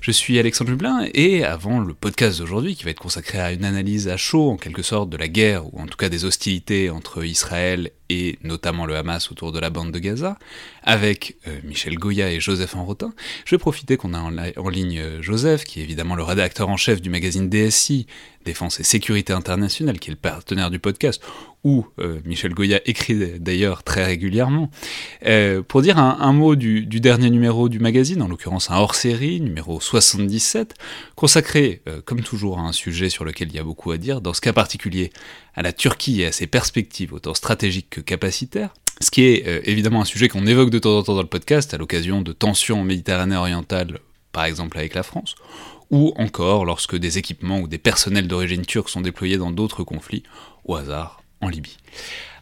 Je suis Alexandre Jublin et avant le podcast d'aujourd'hui qui va être consacré à une analyse à chaud en quelque sorte de la guerre ou en tout cas des hostilités entre Israël et notamment le Hamas autour de la bande de Gaza, avec euh, Michel Goya et Joseph Enrotin, je vais profiter qu'on a en, ligne euh, Joseph, qui est évidemment le rédacteur en chef du magazine DSI, Défense et Sécurité Internationale, qui est le partenaire du podcast, où euh, Michel Goya écrit d'ailleurs très régulièrement, pour dire un, mot du, du, dernier numéro du magazine, en l'occurrence un hors-série, numéro 77, consacré, comme toujours, à un sujet sur lequel il y a beaucoup à dire, dans ce cas particulier à la Turquie et à ses perspectives autant stratégiques que capacitaires, ce qui est euh, évidemment un sujet qu'on évoque de temps en temps dans le podcast à l'occasion de tensions en Méditerranée orientale, par exemple avec la France, ou encore lorsque des équipements ou des personnels d'origine turque sont déployés dans d'autres conflits, au hasard en Libye.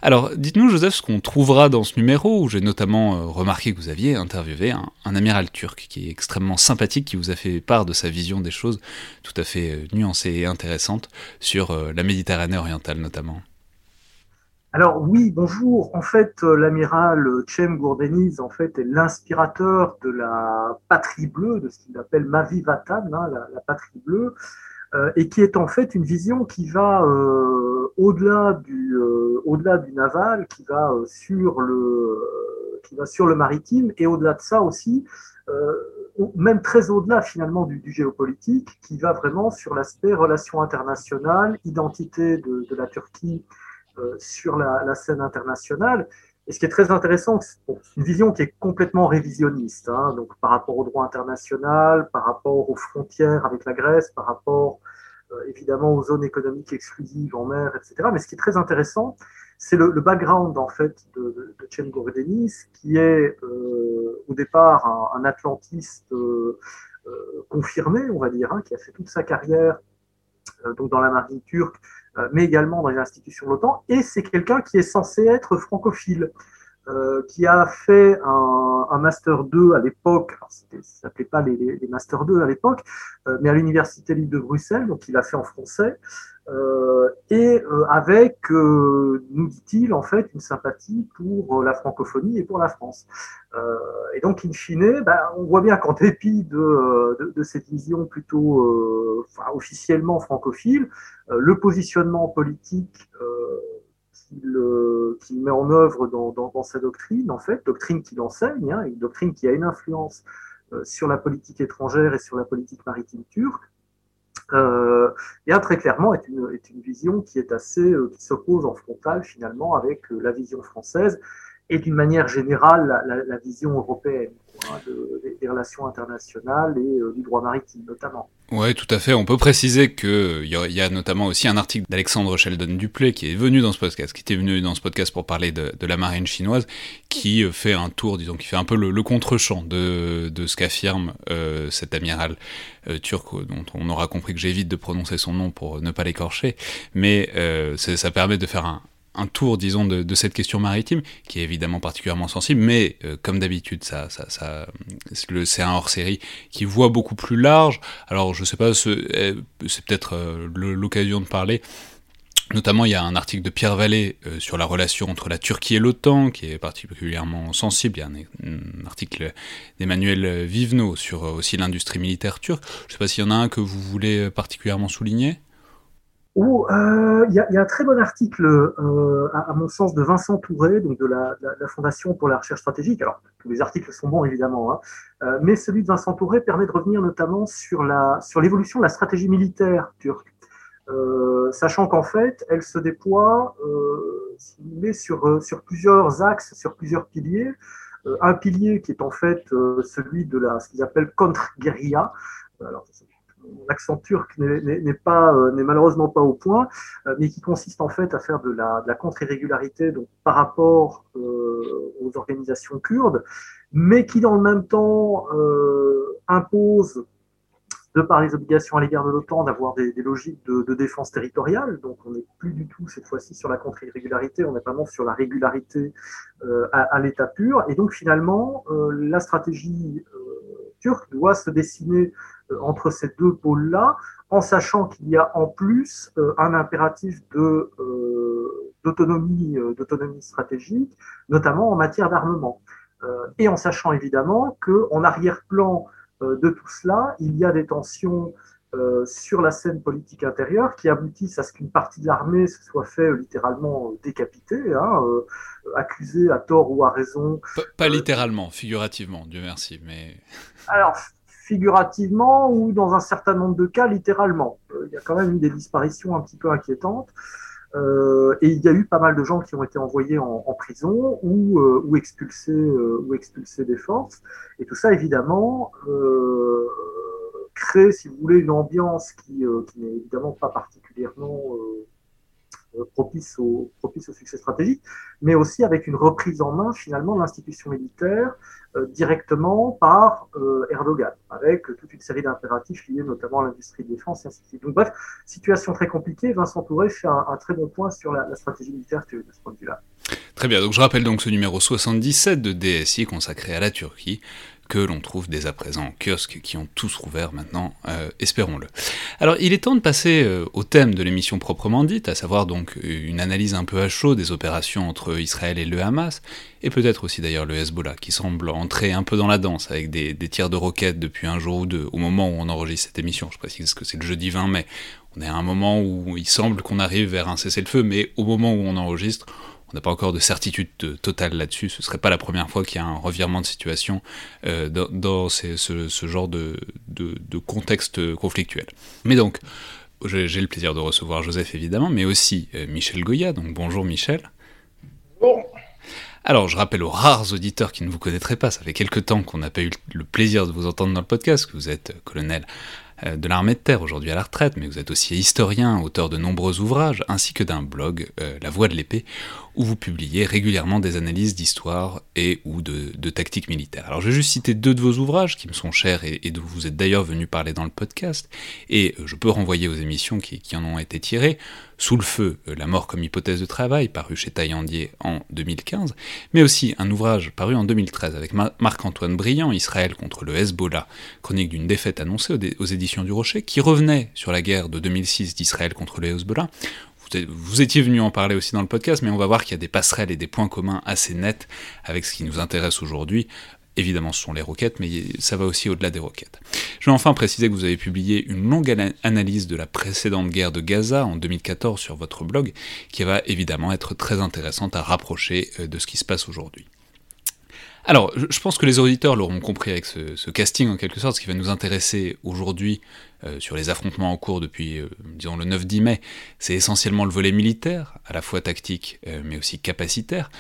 Alors, dites-nous, Joseph, ce qu'on trouvera dans ce numéro, où j'ai notamment euh, remarqué que vous aviez interviewé un, amiral turc qui est extrêmement sympathique, qui vous a fait part de sa vision des choses tout à fait euh, nuancée et intéressante sur euh, la Méditerranée orientale notamment. Alors oui, bonjour. En fait, l'amiral Cem Gourdeniz en fait, est l'inspirateur de la patrie bleue, de ce qu'il appelle Mavi Vatan, hein, la, patrie bleue. Euh, et qui est en fait une vision qui va euh, au-delà du, euh, au-delà du naval, qui va sur le, qui va sur le maritime, et au-delà de ça aussi, même très au-delà finalement du, géopolitique, qui va vraiment sur l'aspect relations internationales, identité de, la Turquie sur la, scène internationale. Et ce qui est très intéressant, c'est une vision qui est complètement révisionniste, hein, donc par rapport au droit international, par rapport aux frontières avec la Grèce, par rapport euh, évidemment aux zones économiques exclusives en mer, etc. Mais ce qui est très intéressant, c'est le, background en fait de, de, Cem qui est euh, au départ un, atlantiste euh, confirmé, on va dire, hein, qui a fait toute sa carrière donc dans la marine turque, mais également dans les institutions de l'OTAN. Et c'est quelqu'un qui est censé être francophile. Euh, qui a fait un, un Master 2 à l'époque, ça ne s'appelait pas les, les, Master 2 à l'époque, euh, mais à l'Université libre de Bruxelles, donc il a fait en français, euh, et euh, avec, euh, nous dit-il, en fait, une sympathie pour la francophonie et pour la France. et donc, in fine, ben, on voit bien qu'en dépit de, de, de, cette vision plutôt enfin, officiellement francophile, le positionnement politique qu'il met en œuvre dans, sa doctrine, en fait, doctrine qu'il enseigne, hein, une doctrine qui a une influence sur la politique étrangère et sur la politique maritime turque, euh, très clairement est une, est une vision qui est assez, euh, qui s'oppose en frontal finalement avec euh, la vision française et d'une manière générale la, vision européenne hein, de, des, relations internationales et euh, du droit maritime notamment. Ouais, tout à fait. On peut préciser que il y, a notamment aussi un article d'Alexandre Sheldon Duplay qui est venu dans ce podcast, qui était venu dans ce podcast pour parler de, la marine chinoise, qui fait un tour, disons, qui fait un peu le, le contre-champ de, de ce qu'affirme euh, cet amiral euh, turc, dont on aura compris que j'évite de prononcer son nom pour ne pas l'écorcher, mais euh, ça permet de faire un, un tour, disons, de, cette question maritime, qui est évidemment particulièrement sensible, mais euh, comme d'habitude, ça, ça, c'est un hors-série qui voit beaucoup plus large. Alors, je sais pas, c'est peut-être euh, l'occasion de parler Notamment, il y a un article de Pierre Vallée euh, sur la relation entre la Turquie et l'OTAN, qui est particulièrement sensible. Il y a un, article d'Emmanuel Vivenot sur aussi l'industrie militaire turque. Je ne sais pas s'il y en a un que vous voulez particulièrement souligner. Oh, il y, a un très bon article, à, mon sens, de Vincent Touré, donc de la, Fondation pour la recherche stratégique. Alors, tous les articles sont bons, évidemment, hein. mais celui de Vincent Touré permet de revenir notamment sur l'évolution de la stratégie militaire turque. Euh, sachant qu'en fait, elle se déploie euh, sur, euh, sur plusieurs axes, sur plusieurs piliers. un pilier qui est en fait celui de la, ce qu'ils appellent contre-guérilla. Alors, accent turc n'est pas n'est malheureusement pas au point, mais qui consiste en fait à faire de la, de la contre-irrégularité par rapport aux organisations kurdes, mais qui dans le même temps impose de par les obligations à l'égard de l'OTAN, d'avoir des, logiques de, défense territoriale. Donc, on n'est plus du tout cette fois-ci sur la contre-irrégularité, on est vraiment sur la régularité euh, à, l'état pur. Et donc, finalement, euh, la stratégie euh, turque doit se dessiner entre ces deux pôles-là, en sachant qu'il y a en plus un impératif de d'autonomie, d'autonomie stratégique, notamment en matière d'armement. et en sachant évidemment qu'en arrière-plan euh, de tout cela, il y a des tensions euh, sur la scène politique intérieure qui aboutissent à ce qu'une partie de l'armée se soit fait euh, littéralement décapiter, hein, accusée à tort ou à raison. Pas, littéralement, figurativement, Dieu merci, mais. Alors, figurativement ou dans un certain nombre de cas, littéralement. il y a quand même eu des disparitions un petit peu inquiétantes. Euh, et il y a eu pas mal de gens qui ont été envoyés en, en prison ou, euh, ou, expulsés, euh, ou expulsés des forces. Et tout ça, évidemment, euh, crée, si vous voulez, une ambiance qui, qui n'est évidemment pas particulièrement euh, propice au, propice au succès stratégique, mais aussi avec une reprise en main finalement de l'institution militaire euh, directement par euh, Erdogan, avec toute une série d'impératifs liés notamment à l'industrie de défense et ainsi de suite. Donc bref, situation très compliquée. Vincent Touré fait un, très bon point sur la, la stratégie militaire de ce point de vue-là. Très bien, donc je rappelle donc ce numéro 77 de DSI consacré à la Turquie, que l'on trouve dès à présent en kiosque, qui ont tous rouvert maintenant, euh, espérons-le. Alors il est temps de passer euh, au thème de l'émission proprement dite, à savoir donc une analyse un peu à chaud des opérations entre Israël et le Hamas, et peut-être aussi d'ailleurs le Hezbollah, qui semble entrer un peu dans la danse avec des, tirs de roquettes depuis un jour ou deux, au moment où on enregistre cette émission, je précise que c'est le jeudi 20 mai, on est à un moment où il semble qu'on arrive vers un cessez-le-feu, mais au moment où on enregistre, on n'a pas encore de certitude totale là-dessus. Ce serait pas la première fois qu'il y a un revirement de situation euh, dans, ce, genre de, contexte conflictuel. Mais donc, j'ai le plaisir de recevoir Joseph évidemment, mais aussi euh, Michel Goya. Donc bonjour Michel. Bon. Alors, je rappelle aux rares auditeurs qui ne vous connaîtraient pas, ça fait quelques temps qu'on n'a pas eu le plaisir de vous entendre dans le podcast, que vous êtes colonel euh, de l'armée de terre, aujourd'hui à la retraite, mais vous êtes aussi historien, auteur de nombreux ouvrages, ainsi que d'un blog, euh, La Voix de l'épée, où vous publiez régulièrement des analyses d'histoire et ou de, de tactique militaire. Alors je vais juste citer deux de vos ouvrages qui me sont chers et, dont vous êtes d'ailleurs venu parler dans le podcast, et euh, je peux renvoyer aux émissions qui, en ont été tirées. Sous le feu, la mort comme hypothèse de travail, paru chez Taillandier en 2015, mais aussi un ouvrage paru en 2013 avec Marc-Antoine Briand, Israël contre le Hezbollah, chronique d'une défaite annoncée aux éditions du Rocher, qui revenait sur la guerre de 2006 d'Israël contre les Hezbollah. Vous étiez venu en parler aussi dans le podcast, mais on va voir qu'il y a des passerelles et des points communs assez nets avec ce qui nous intéresse aujourd'hui. Évidemment, ce sont les roquettes, mais ça va aussi au-delà des roquettes. Je vais enfin préciser que vous avez publié une longue analyse de la précédente guerre de Gaza en 2014 sur votre blog, qui va évidemment être très intéressante à rapprocher euh, de ce qui se passe aujourd'hui. Alors, je pense que les auditeurs l'auront compris avec ce, casting en quelque sorte, ce qui va nous intéresser aujourd'hui sur les affrontements en cours depuis, euh, disons, le 9-10 mai, c'est essentiellement le volet militaire, à la fois tactique euh, mais aussi capacitaire.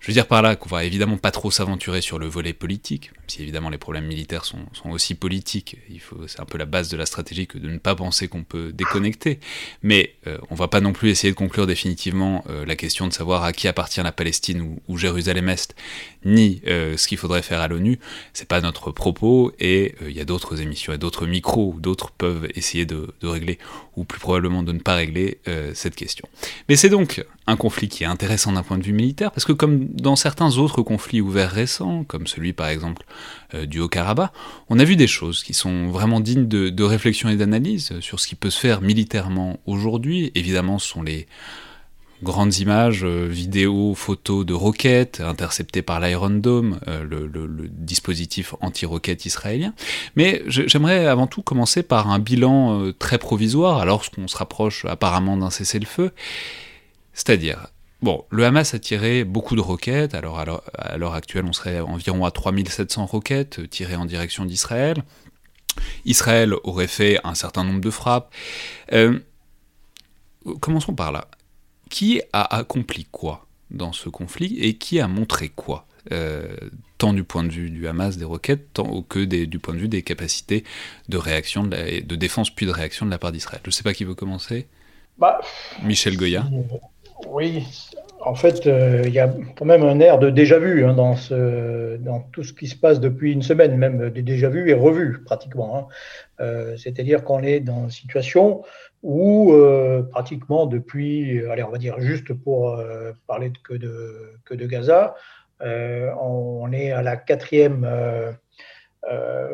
Je veux dire par là qu'on va évidemment pas trop s'aventurer sur le volet politique, même si évidemment les problèmes militaires sont, aussi politiques. Il faut, c'est un peu la base de la stratégie que de ne pas penser qu'on peut déconnecter. Mais euh, on va pas non plus essayer de conclure définitivement euh, la question de savoir à qui appartient la Palestine ou, Jérusalem-Est, ni euh, ce qu'il faudrait faire à l'ONU. C'est pas notre propos et il y a d'autres émissions, et d'autres micros d'autres peuvent essayer de, régler, ou plus probablement de ne pas régler euh, cette question. Mais c'est donc un conflit qui est intéressant d'un point de vue militaire, parce que comme dans certains autres conflits ouverts récents, comme celui par exemple euh, du Haut-Karabakh, on a vu des choses qui sont vraiment dignes de réflexion et d'analyse sur ce qui peut se faire militairement aujourd'hui. Évidemment, ce sont les grandes images, euh, vidéos, photos de roquettes interceptées par l'Iron Dome, euh, le, dispositif anti-roquette israélien. Mais j'aimerais avant tout commencer par un bilan euh, très provisoire, alors qu'on se rapproche apparemment d'un cessez-le-feu. C'est-à-dire, bon, le Hamas a tiré beaucoup de roquettes, alors à l'heure actuelle on serait environ à 3700 roquettes tirées en direction d'Israël. Israël aurait fait un certain nombre de frappes. commençons par là qui a accompli quoi dans ce conflit et qui a montré quoi euh, tant du point de vue du Hamas des roquettes, tant que du point de vue des capacités de réaction, de, de défense puis de réaction de la part d'Israël. Je ne sais pas qui veut commencer. Bah, Michel Goya. Oui, en fait, euh, il y a quand même un air de déjà vu hein, dans, tout ce qui se passe depuis une semaine, même des déjà vus et revus pratiquement. Hein. Euh, c'est-à-dire qu'on est dans une situation où euh, pratiquement depuis, allez, on va dire juste pour parler que de, Gaza, on est à la quatrième,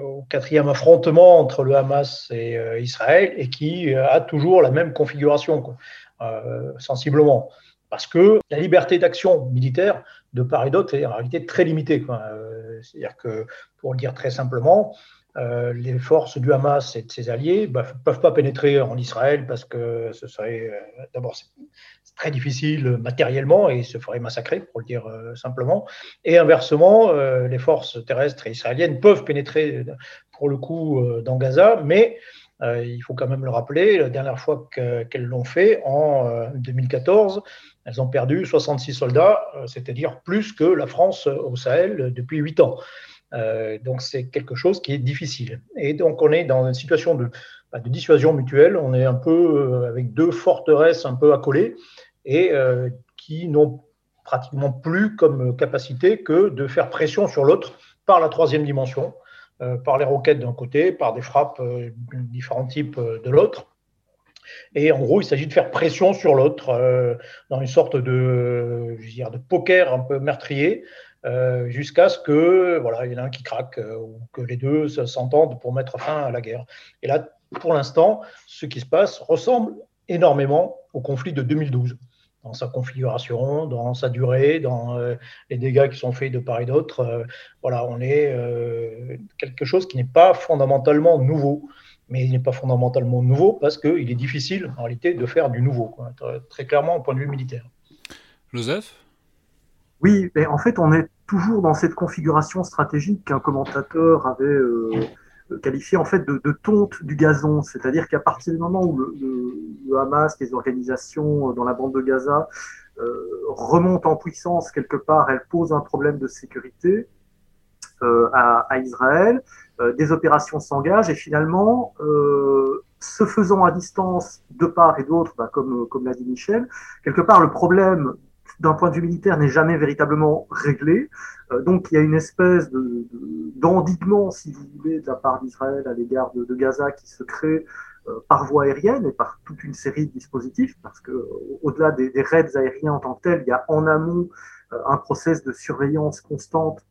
au quatrième affrontement entre le Hamas et Israël et qui a toujours la même configuration, sensiblement. Parce que la liberté d'action militaire de part et d'autre est en réalité très limitée. C'est-à-dire que, pour le dire très simplement, euh, les forces du Hamas et de ses alliés ne bah, peuvent pas pénétrer en Israël parce que ce serait euh, d'abord très difficile matériellement et se ferait massacrer, pour le dire euh, simplement. Et inversement, les forces terrestres et israéliennes peuvent pénétrer pour le coup dans Gaza, mais il faut quand même le rappeler, la dernière fois qu'elles l'ont fait, en 2014, elles ont perdu 66 soldats, c'est-à-dire plus que la France au Sahel depuis 8 ans. Euh, donc c'est quelque chose qui est difficile. Et donc on est dans une situation de, bah, de dissuasion mutuelle. On est un peu euh, avec deux forteresses un peu accolées et euh, qui n'ont pratiquement plus comme capacité que de faire pression sur l'autre par la troisième dimension, par les roquettes d'un côté, par des frappes de différents types de l'autre. Et en gros, il s'agit de faire pression sur l'autre dans une sorte de, je de poker un peu meurtrier euh, jusqu'à ce que voilà, il y en a un qui craque euh, ou que les deux s'entendent pour mettre fin à la guerre. Et là, pour l'instant, ce qui se passe ressemble énormément au conflit de 2012 dans sa configuration, dans sa durée, dans euh, les dégâts qui sont faits de part et d'autre. voilà, on est quelque chose qui n'est pas fondamentalement nouveau, mais il n'est pas fondamentalement nouveau parce qu'il est difficile en réalité de faire du nouveau, très clairement au point de vue militaire. Joseph? Oui, mais en fait, on est toujours dans cette configuration stratégique qu'un commentateur avait euh, qualifié en fait de, tonte du gazon, c'est-à-dire qu'à partir du moment où le, Hamas, les organisations dans la bande de Gaza euh, remontent en puissance quelque part, elles posent un problème de sécurité euh, à, Israël, des opérations s'engagent et finalement, se faisant à distance de part et d'autre, bah, comme, comme l'a dit Michel, quelque part le problème d'un point de vue militaire, n'est jamais véritablement réglé. Euh, donc il y a une espèce d'endiguement, de, si vous voulez, de la part d'Israël à l'égard de, Gaza qui se crée euh, par voie aérienne et par toute une série de dispositifs, parce que au-delà des, raids aériens en tant que tels, il y a en amont euh, un process de surveillance constante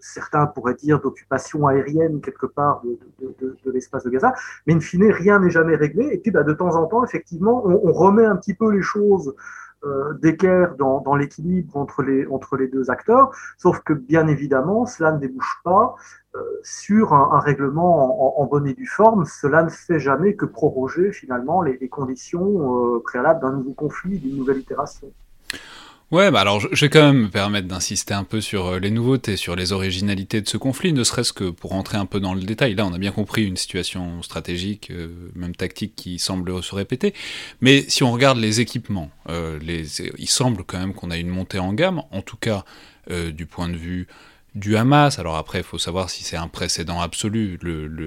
certains pourraient dire d'occupation aérienne quelque part de, l'espace de Gaza, mais in fine, rien n'est jamais réglé. Et puis, bah, de temps en temps, effectivement, on, remet un petit peu les choses euh, d'équerre dans, l'équilibre entre les, entre les deux acteurs, sauf que bien évidemment, cela ne débouche pas euh, sur un, règlement en, bonne et due forme. Cela ne fait jamais que proroger finalement les, conditions euh, préalables d'un nouveau conflit, d'une nouvelle itération. Ouais, bah alors je, vais quand même me permettre d'insister un peu sur euh, les nouveautés, sur les originalités de ce conflit, ne serait-ce que pour rentrer un peu dans le détail. Là, on a bien compris une situation stratégique, euh, même tactique, qui semble se répéter. Mais si on regarde les équipements, euh, les, il semble quand même qu'on a une montée en gamme, en tout cas du point de vue du Hamas. Alors après, il faut savoir si c'est un précédent absolu,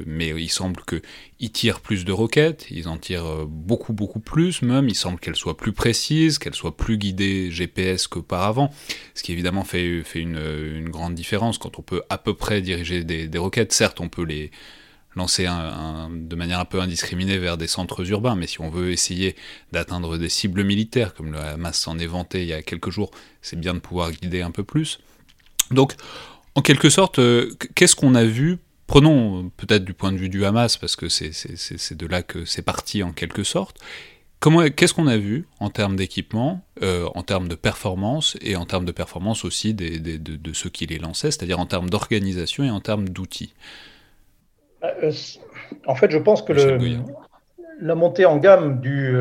mais il semble qu'ils tirent plus de roquettes, ils en tirent euh, beaucoup, beaucoup plus même. Il semble qu'elles soient plus précises, qu'elles soient plus guidées GPS qu'auparavant, ce qui évidemment fait, une, grande différence quand on peut à peu près diriger des, des roquettes. Certes, on peut les lancer de manière un peu indiscriminée vers des centres urbains, mais si on veut essayer d'atteindre des cibles militaires, comme le Hamas s'en est vanté il y a quelques jours, c'est bien de pouvoir guider un peu plus. Donc, en quelque sorte, euh, qu'est-ce qu'on a vu? Prenons peut-être du point de vue du Hamas, parce que c'est de là que c'est parti en quelque sorte. Qu'est-ce qu'on a vu en termes d'équipement, euh, en termes de performance, et en termes de performance aussi des, de, ceux qui les lançaient, c'est-à-dire en termes d'organisation et en termes d'outils? Euh, En fait, je pense que le, la montée en gamme du,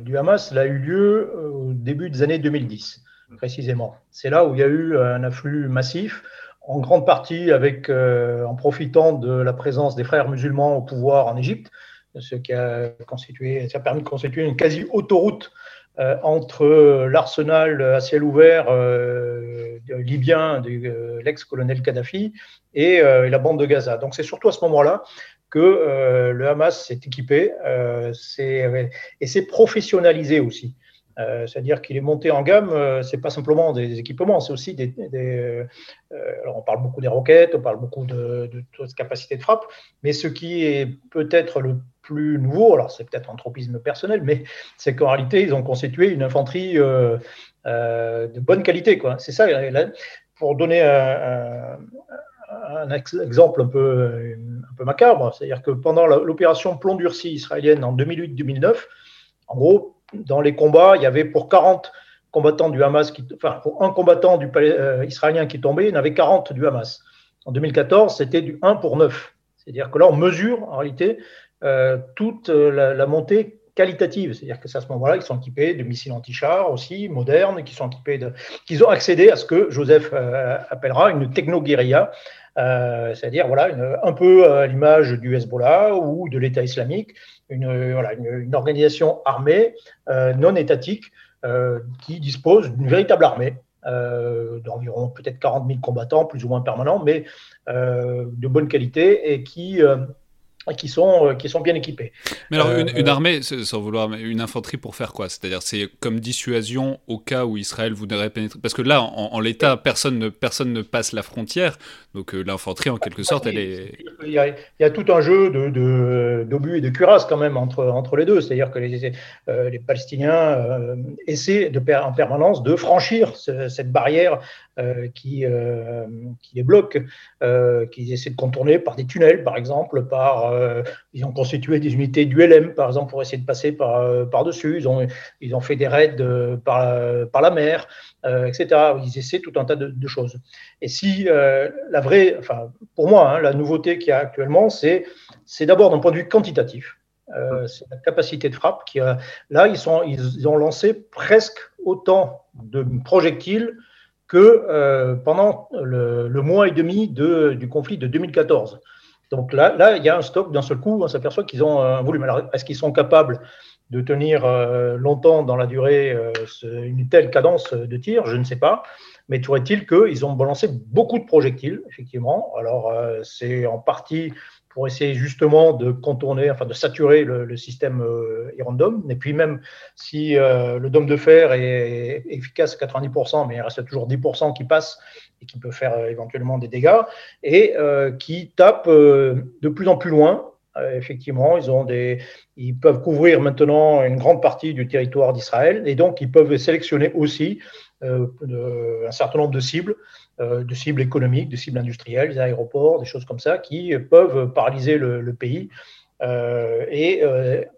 du Hamas a eu lieu au début des années 2010, précisément. C'est là où il y a eu un afflux massif en grande partie avec, euh, en profitant de la présence des frères musulmans au pouvoir en Égypte, ce qui a, constitué, a permis de constituer une quasi-autoroute euh, entre l'arsenal à ciel ouvert euh, libyen de l'ex-colonel Kadhafi et, la bande de Gaza. Donc c'est surtout à ce moment-là que le Hamas s'est équipé et s'est professionnalisé aussi. Euh, c'est-à-dire qu'il est monté en gamme, euh, c'est pas simplement des équipements, c'est aussi des. Euh, alors on parle beaucoup des roquettes, on parle beaucoup de, de capacité de frappe, mais ce qui est peut-être le plus nouveau, alors c'est peut-être un tropisme personnel, mais c'est qu'en réalité, ils ont constitué une infanterie de bonne qualité. C'est ça, pour donner un, un, exemple un peu, un peu macabre, c'est-à-dire que pendant l'opération Plomb durci israélienne en 2008-2009, en gros, dans les combats, il y avait pour 40 combattants du Hamas, qui, enfin pour un combattant du, euh, israélien qui tombait, il y en avait 40 du Hamas. En 2014, c'était du 1 pour 9. C'est-à-dire que là, on mesure en réalité euh, toute la, montée qualitative. C'est-à-dire que c'est à ce moment-là qu'ils sont équipés de missiles anti-chars aussi, modernes, qui sont équipés de, qu'ils ont accédé à ce que Joseph euh, appellera une techno-guérilla, c'est-à-dire voilà, un peu à l'image du Hezbollah ou de l'État islamique, une, voilà, une, organisation armée euh, non étatique euh, qui dispose d'une véritable armée euh, d'environ peut-être 40 000 combattants, plus ou moins permanents, mais de bonne qualité et qui qui sont, euh, qui sont bien équipés. Mais alors, une, euh, armée, sans vouloir, une infanterie pour faire quoi? C'est-à-dire, c'est comme dissuasion au cas où Israël voudrait pénétrer Parce que là, en, l'état, personne ne, personne ne passe la frontière, donc euh, l'infanterie, en quelque sorte, elle est... Il y a, il y a tout un jeu d'obus de, et de cuirasses, quand même, entre, entre les deux. C'est-à-dire que les, les Palestiniens essaient de, en permanence de franchir cette barrière qui, qui les bloque, qu'ils essaient de contourner par des tunnels, par exemple, par euh, ils ont constitué des unités du LM, par exemple, pour essayer de passer par, euh, par-dessus. Ils ont, ils ont fait des raids euh, par, par la mer, etc. Ils essaient tout un tas de, choses. Et si la vraie, enfin, pour moi, hein, la nouveauté qu'il y a actuellement, c'est, c'est d'abord d'un point de vue quantitatif. c'est la capacité de frappe qui a, là ils sont ils ont lancé presque autant de projectiles que pendant le, le, mois et demi de, du conflit de 2014. Donc là, il y a un stock d'un seul coup, on s'aperçoit qu'ils ont un volume. Alors, est-ce qu'ils sont capables de tenir euh, longtemps dans la durée euh, une telle cadence de tir? Je ne sais pas. Mais toujours est-il qu'ils ont balancé beaucoup de projectiles, effectivement? Alors, euh, c'est en partie pour essayer justement de contourner, enfin de saturer le, système euh, Et puis même si le dôme de fer est efficace à 90%, mais il reste toujours 10% qui passent et qui peut faire euh, éventuellement des dégâts, et euh, qui euh, de plus en plus loin. effectivement, ils, ont des, ils peuvent couvrir maintenant une grande partie du territoire d'Israël, et donc ils peuvent sélectionner aussi un certain nombre de cibles, de cibles économiques, de cibles industrielles, des aéroports, des choses comme ça, qui peuvent paralyser le, pays. et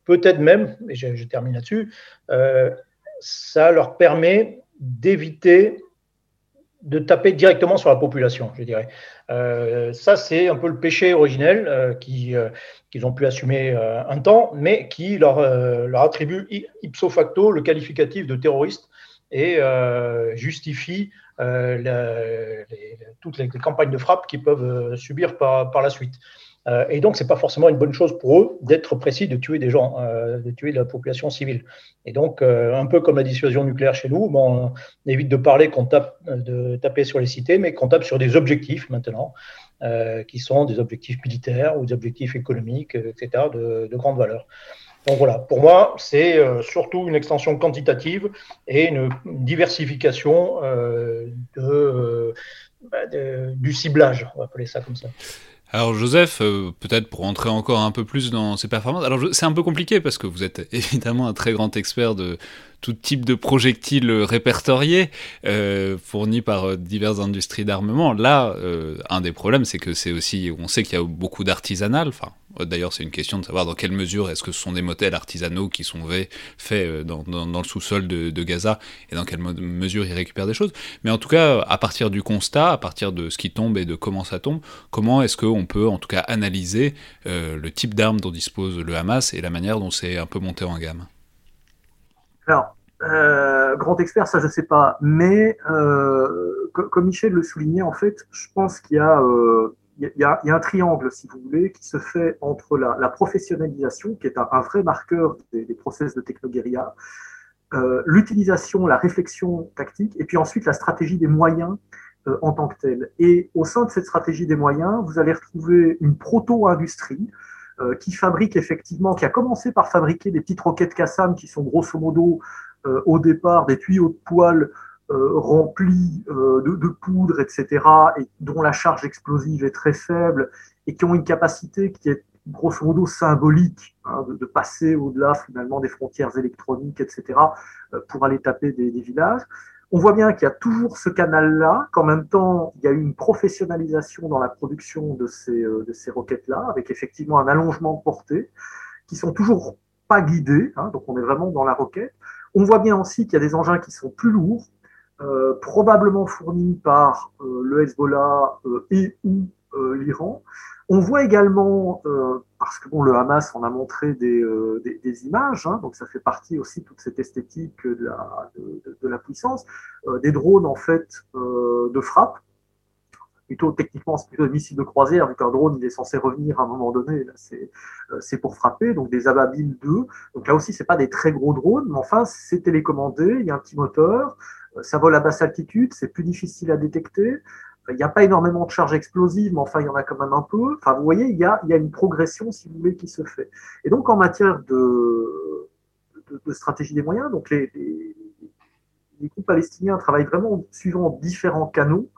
peut-être même, et je, termine là-dessus, ça leur permet d'éviter de taper directement sur la population, je dirais. Euh, ça, c'est un peu le péché originel euh, euh, qu'ils ont pu assumer un temps, mais qui leur, leur attribue ipso facto le qualificatif de terroriste et justifie toutes les, campagnes de frappe qu'ils peuvent subir par, par la suite. Euh, et donc, ce n'est pas forcément une bonne chose pour eux d'être précis, de tuer des gens, euh, de tuer la population civile. Et donc, euh, un peu comme la dissuasion nucléaire chez nous, on évite de parler qu'on tape, de taper sur les cités, mais qu'on tape sur des objectifs maintenant, qui sont des objectifs militaires ou des objectifs économiques, etc., de, grande valeur. Donc voilà, pour moi, c'est surtout une extension quantitative et une diversification bah, de, du ciblage, on va appeler ça comme ça. Alors Joseph, euh, peut-être pour entrer encore un peu plus dans ses performances, alors c'est un peu compliqué parce que vous êtes évidemment un très grand expert de tout type de projectiles répertoriés euh, fournis par euh, diverses industries d'armement. Là, un des problèmes, c'est que c'est aussi, on sait qu'il y a beaucoup d'artisanal, enfin euh, d'ailleurs, c'est une question de savoir dans quelle mesure est-ce que ce sont des motels artisanaux qui sont faits euh, dans, le sous-sol de, Gaza et dans quelle mesure ils récupèrent des choses. Mais en tout cas, à partir du constat, à partir de ce qui tombe et de comment ça tombe, comment est-ce qu'on peut en tout cas analyser euh, le type d'armes dont dispose le Hamas et la manière dont c'est un peu monté en gamme? Alors, grand expert, ça je ne sais pas, mais comme Michel le soulignait, en fait, je pense qu'il y a il y, a, un triangle, si vous voulez, qui se fait entre la, professionnalisation, qui est un, vrai marqueur des, process de technoguérilla, euh, l'utilisation, la réflexion tactique, et puis ensuite la stratégie des moyens euh, en tant que telle. Et au sein de cette stratégie des moyens, vous allez retrouver une proto-industrie euh, qui fabrique effectivement, qui a commencé par fabriquer des petites roquettes Kassam qui sont grosso modo au départ des tuyaux de poêle euh, remplis euh, de, poudre, etc., et dont la charge explosive est très faible, et qui ont une capacité qui est grosso modo symbolique, hein, de, passer au-delà finalement des frontières électroniques, etc., euh, pour aller taper des, villages. On voit bien qu'il y a toujours ce canal-là, qu'en même temps, il y a eu une professionnalisation dans la production de ces, de ces roquettes-là, avec effectivement un allongement de portée, qui sont toujours pas guidés, hein, donc on est vraiment dans la roquette. On voit bien aussi qu'il y a des engins qui sont plus lourds, euh, probablement fournis par euh, le Hezbollah euh, et ou l'Iran. On voit également, parce que bon, le Hamas en a montré des, des, images, hein, donc ça fait partie aussi de toute cette esthétique de la, de, la puissance, des drones en fait de frappe, plutôt techniquement c'est plutôt des missiles de croisière, vu qu'un drone il est censé revenir à un moment donné, c'est pour frapper, donc des Ababil 2. Donc là aussi c'est pas des très gros drones, mais enfin c'est télécommandé, il y a un petit moteur, ça vole à basse altitude, c'est plus difficile à détecter. Il n'y a pas énormément de charges explosives, mais enfin, il y en a quand même un peu. Enfin, vous voyez, il y a, une progression, si vous voulez, qui se fait. Et donc, en matière de, stratégie des moyens, donc les, groupes palestiniens travaillent vraiment suivant différents canaux,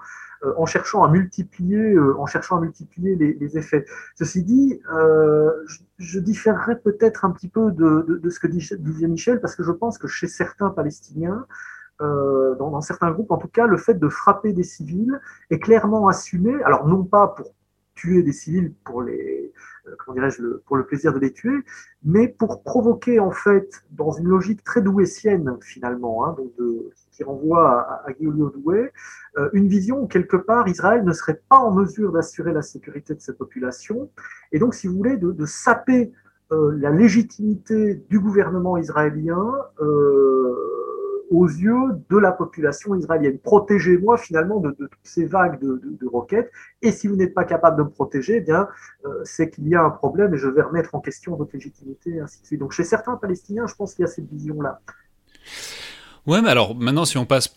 euh, en cherchant à multiplier, euh, en cherchant à multiplier les, effets. Ceci dit, euh, je, je, différerais peut-être un petit peu de ce que disait Michel, parce que je pense que chez certains Palestiniens, euh, dans, certains groupes en tout cas, le fait de frapper des civils est clairement assumé. Alors non pas pour tuer des civils pour les, euh, comment dirais-je, le, pour le plaisir de les tuer, mais pour provoquer en fait, dans une logique très douétienne finalement, hein, donc qui renvoie à, à Doué, euh, une vision où quelque part Israël ne serait pas en mesure d'assurer la sécurité de cette population, et donc si vous voulez, de saper la légitimité du gouvernement israélien. Aux yeux de la population israélienne. Protégez-moi finalement de, toutes ces vagues de, roquettes. Et si vous n'êtes pas capable de me protéger, eh bien, euh, c'est qu'il y a un problème et je vais remettre en question votre légitimité, ainsi. Donc chez certains Palestiniens, je pense qu'il y a cette vision-là. Ouais, mais alors maintenant, si on passe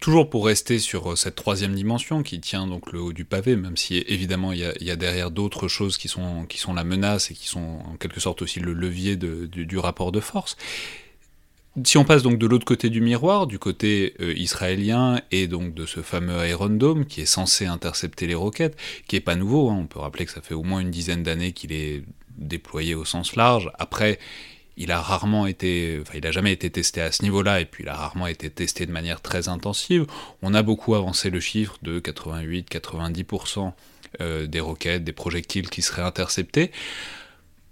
toujours pour rester sur euh, cette troisième dimension qui tient donc le haut du pavé, même si évidemment il y a, derrière d'autres choses qui sont, qui sont la menace et qui sont en quelque sorte aussi le levier du rapport de force. Si on passe donc de l'autre côté du miroir, du côté euh, israélien et donc de ce fameux Iron Dome qui est censé intercepter les roquettes, qui est pas nouveau, hein, on peut rappeler que ça fait au moins une dizaine d'années qu'il est déployé au sens large. Après, il a rarement été, il a jamais été testé à ce niveau-là, et puis il a rarement été testé de manière très intensive. On a beaucoup avancé le chiffre de 88-90% euh, des roquettes, des projectiles qui seraient interceptés.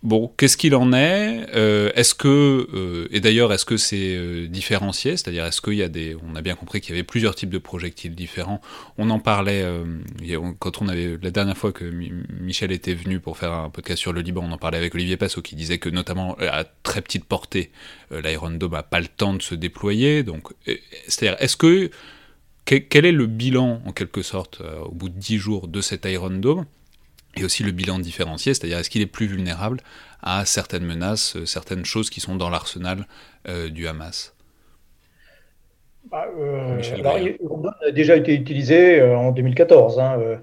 Bon, qu'est-ce qu'il en est euh, Est-ce que, euh, et d'ailleurs, est-ce que c'est euh, différencié? C'est-à-dire, est-ce qu'il y a des. On a bien compris qu'il y avait plusieurs types de projectiles différents. On en parlait quand on avait. La dernière fois que Michel était venu pour faire un podcast sur le Liban, on en parlait avec Olivier Passot qui disait que, notamment, à très petite portée, l'Iron Dome n'a pas le temps de se déployer. Donc, c'est-à-dire, est-ce que. Quel est le bilan, en quelque sorte, au bout de 10 jours de cet Iron Dome? Et aussi le bilan différencié, c'est-à-dire est-ce qu'il est plus vulnérable à certaines menaces, euh, certaines choses qui sont dans l'arsenal euh, du Hamas? Bah, euh, a déjà été utilisé euh, en 2014, hein,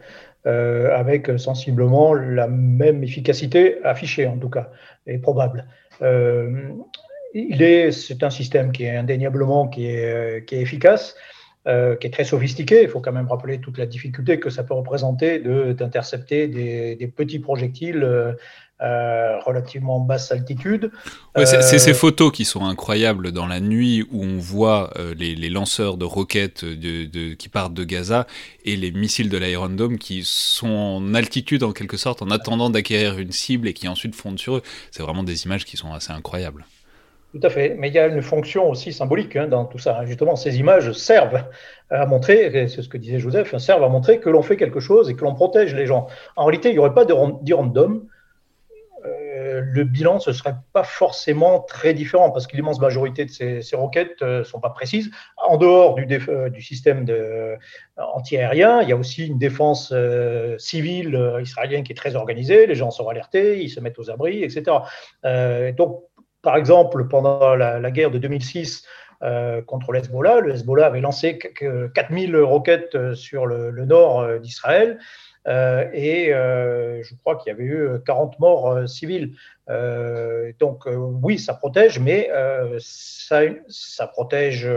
avec sensiblement la même efficacité affichée en tout cas, et probable. il est, c'est un système qui est indéniablement qui est, qui est efficace. Euh, qui est très sophistiqué. Il faut quand même rappeler toute la difficulté que ça peut représenter d'intercepter des, des, petits projectiles euh, relativement basse altitude. c'est ces photos qui sont incroyables dans la nuit où on voit les, les, lanceurs de roquettes de, de, qui partent de Gaza et les missiles de l'Iron Dome qui sont en altitude en quelque sorte en attendant d'acquérir une cible et qui ensuite fondent sur eux. C'est vraiment des images qui sont assez incroyables. Tout à fait. Mais il y a une fonction aussi symbolique hein, dans tout ça. Justement, ces images servent à montrer, c'est ce que disait Joseph, servent à montrer que l'on fait quelque chose et que l'on protège les gens. En réalité, il n'y aurait pas d'irondome. Euh, le bilan, ne serait pas forcément très différent parce que l'immense majorité de ces, ces roquettes ne euh, sont pas précises. En dehors du, euh, système de, anti-aérien, il y a aussi une défense civile israélienne qui est très organisée. Les gens sont alertés, ils se mettent aux abris, etc. donc, par exemple, pendant la, guerre de 2006 euh, contre l'Hezbollah, le Hezbollah avait lancé 4000 roquettes euh, sur le, nord euh, d'Israël. et je crois qu'il y avait eu 40 morts civils. donc oui, ça protège, mais ça, ça protège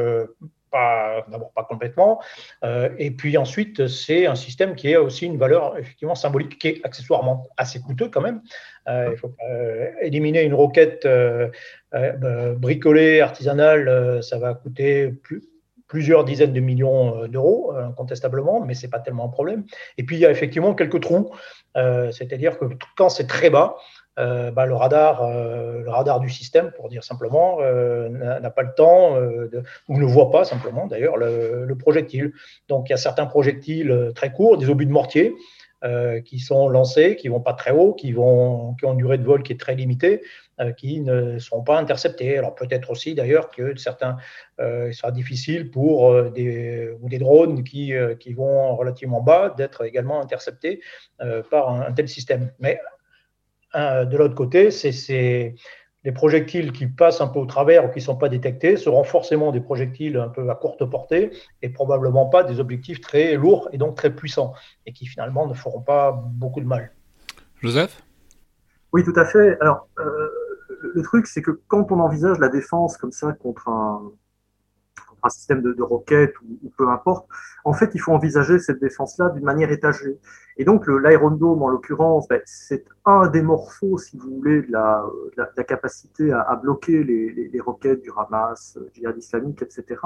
d'abord pas complètement, euh, et puis ensuite c'est un système qui a aussi une valeur effectivement symbolique qui est accessoirement assez coûteux quand même. Euh, il faut euh, éliminer une roquette bricolée artisanale, ça va coûter plusieurs dizaines de millions d'euros, incontestablement, mais c'est pas tellement un problème. Et puis il y a effectivement quelques trous, c'est-à-dire que quand c'est très bas, euh, bah, le, radar, euh, le radar du système, pour dire simplement, euh, n'a pas le temps, ou ne voit pas simplement d'ailleurs le, projectile. Donc il y a certains projectiles très courts, des obus de mortier, qui sont lancés, qui vont pas très haut, qui ont une durée de vol qui est très limitée, qui ne sont pas interceptés. Alors peut-être aussi d'ailleurs que certains, il sera difficile pour des, ou des drones qui, qui vont relativement bas d'être également interceptés par un, un, tel système. Mais de l'autre côté, c'est les projectiles qui passent un peu au travers ou qui ne sont pas détectés seront forcément des projectiles un peu à courte portée et probablement pas des objectifs très lourds et donc très puissants et qui finalement ne feront pas beaucoup de mal. Joseph? Oui, tout à fait. Alors, euh, le truc, c'est que quand on envisage la défense comme ça contre un, un système de, roquettes ou, peu importe, en fait, il faut envisager cette défense-là d'une manière étagée. Et donc, l'Aérondome, en l'occurrence, ben, c'est un des morceaux, si vous voulez, de la, capacité à, bloquer les, roquettes du Hamas, du djihad islamique, etc.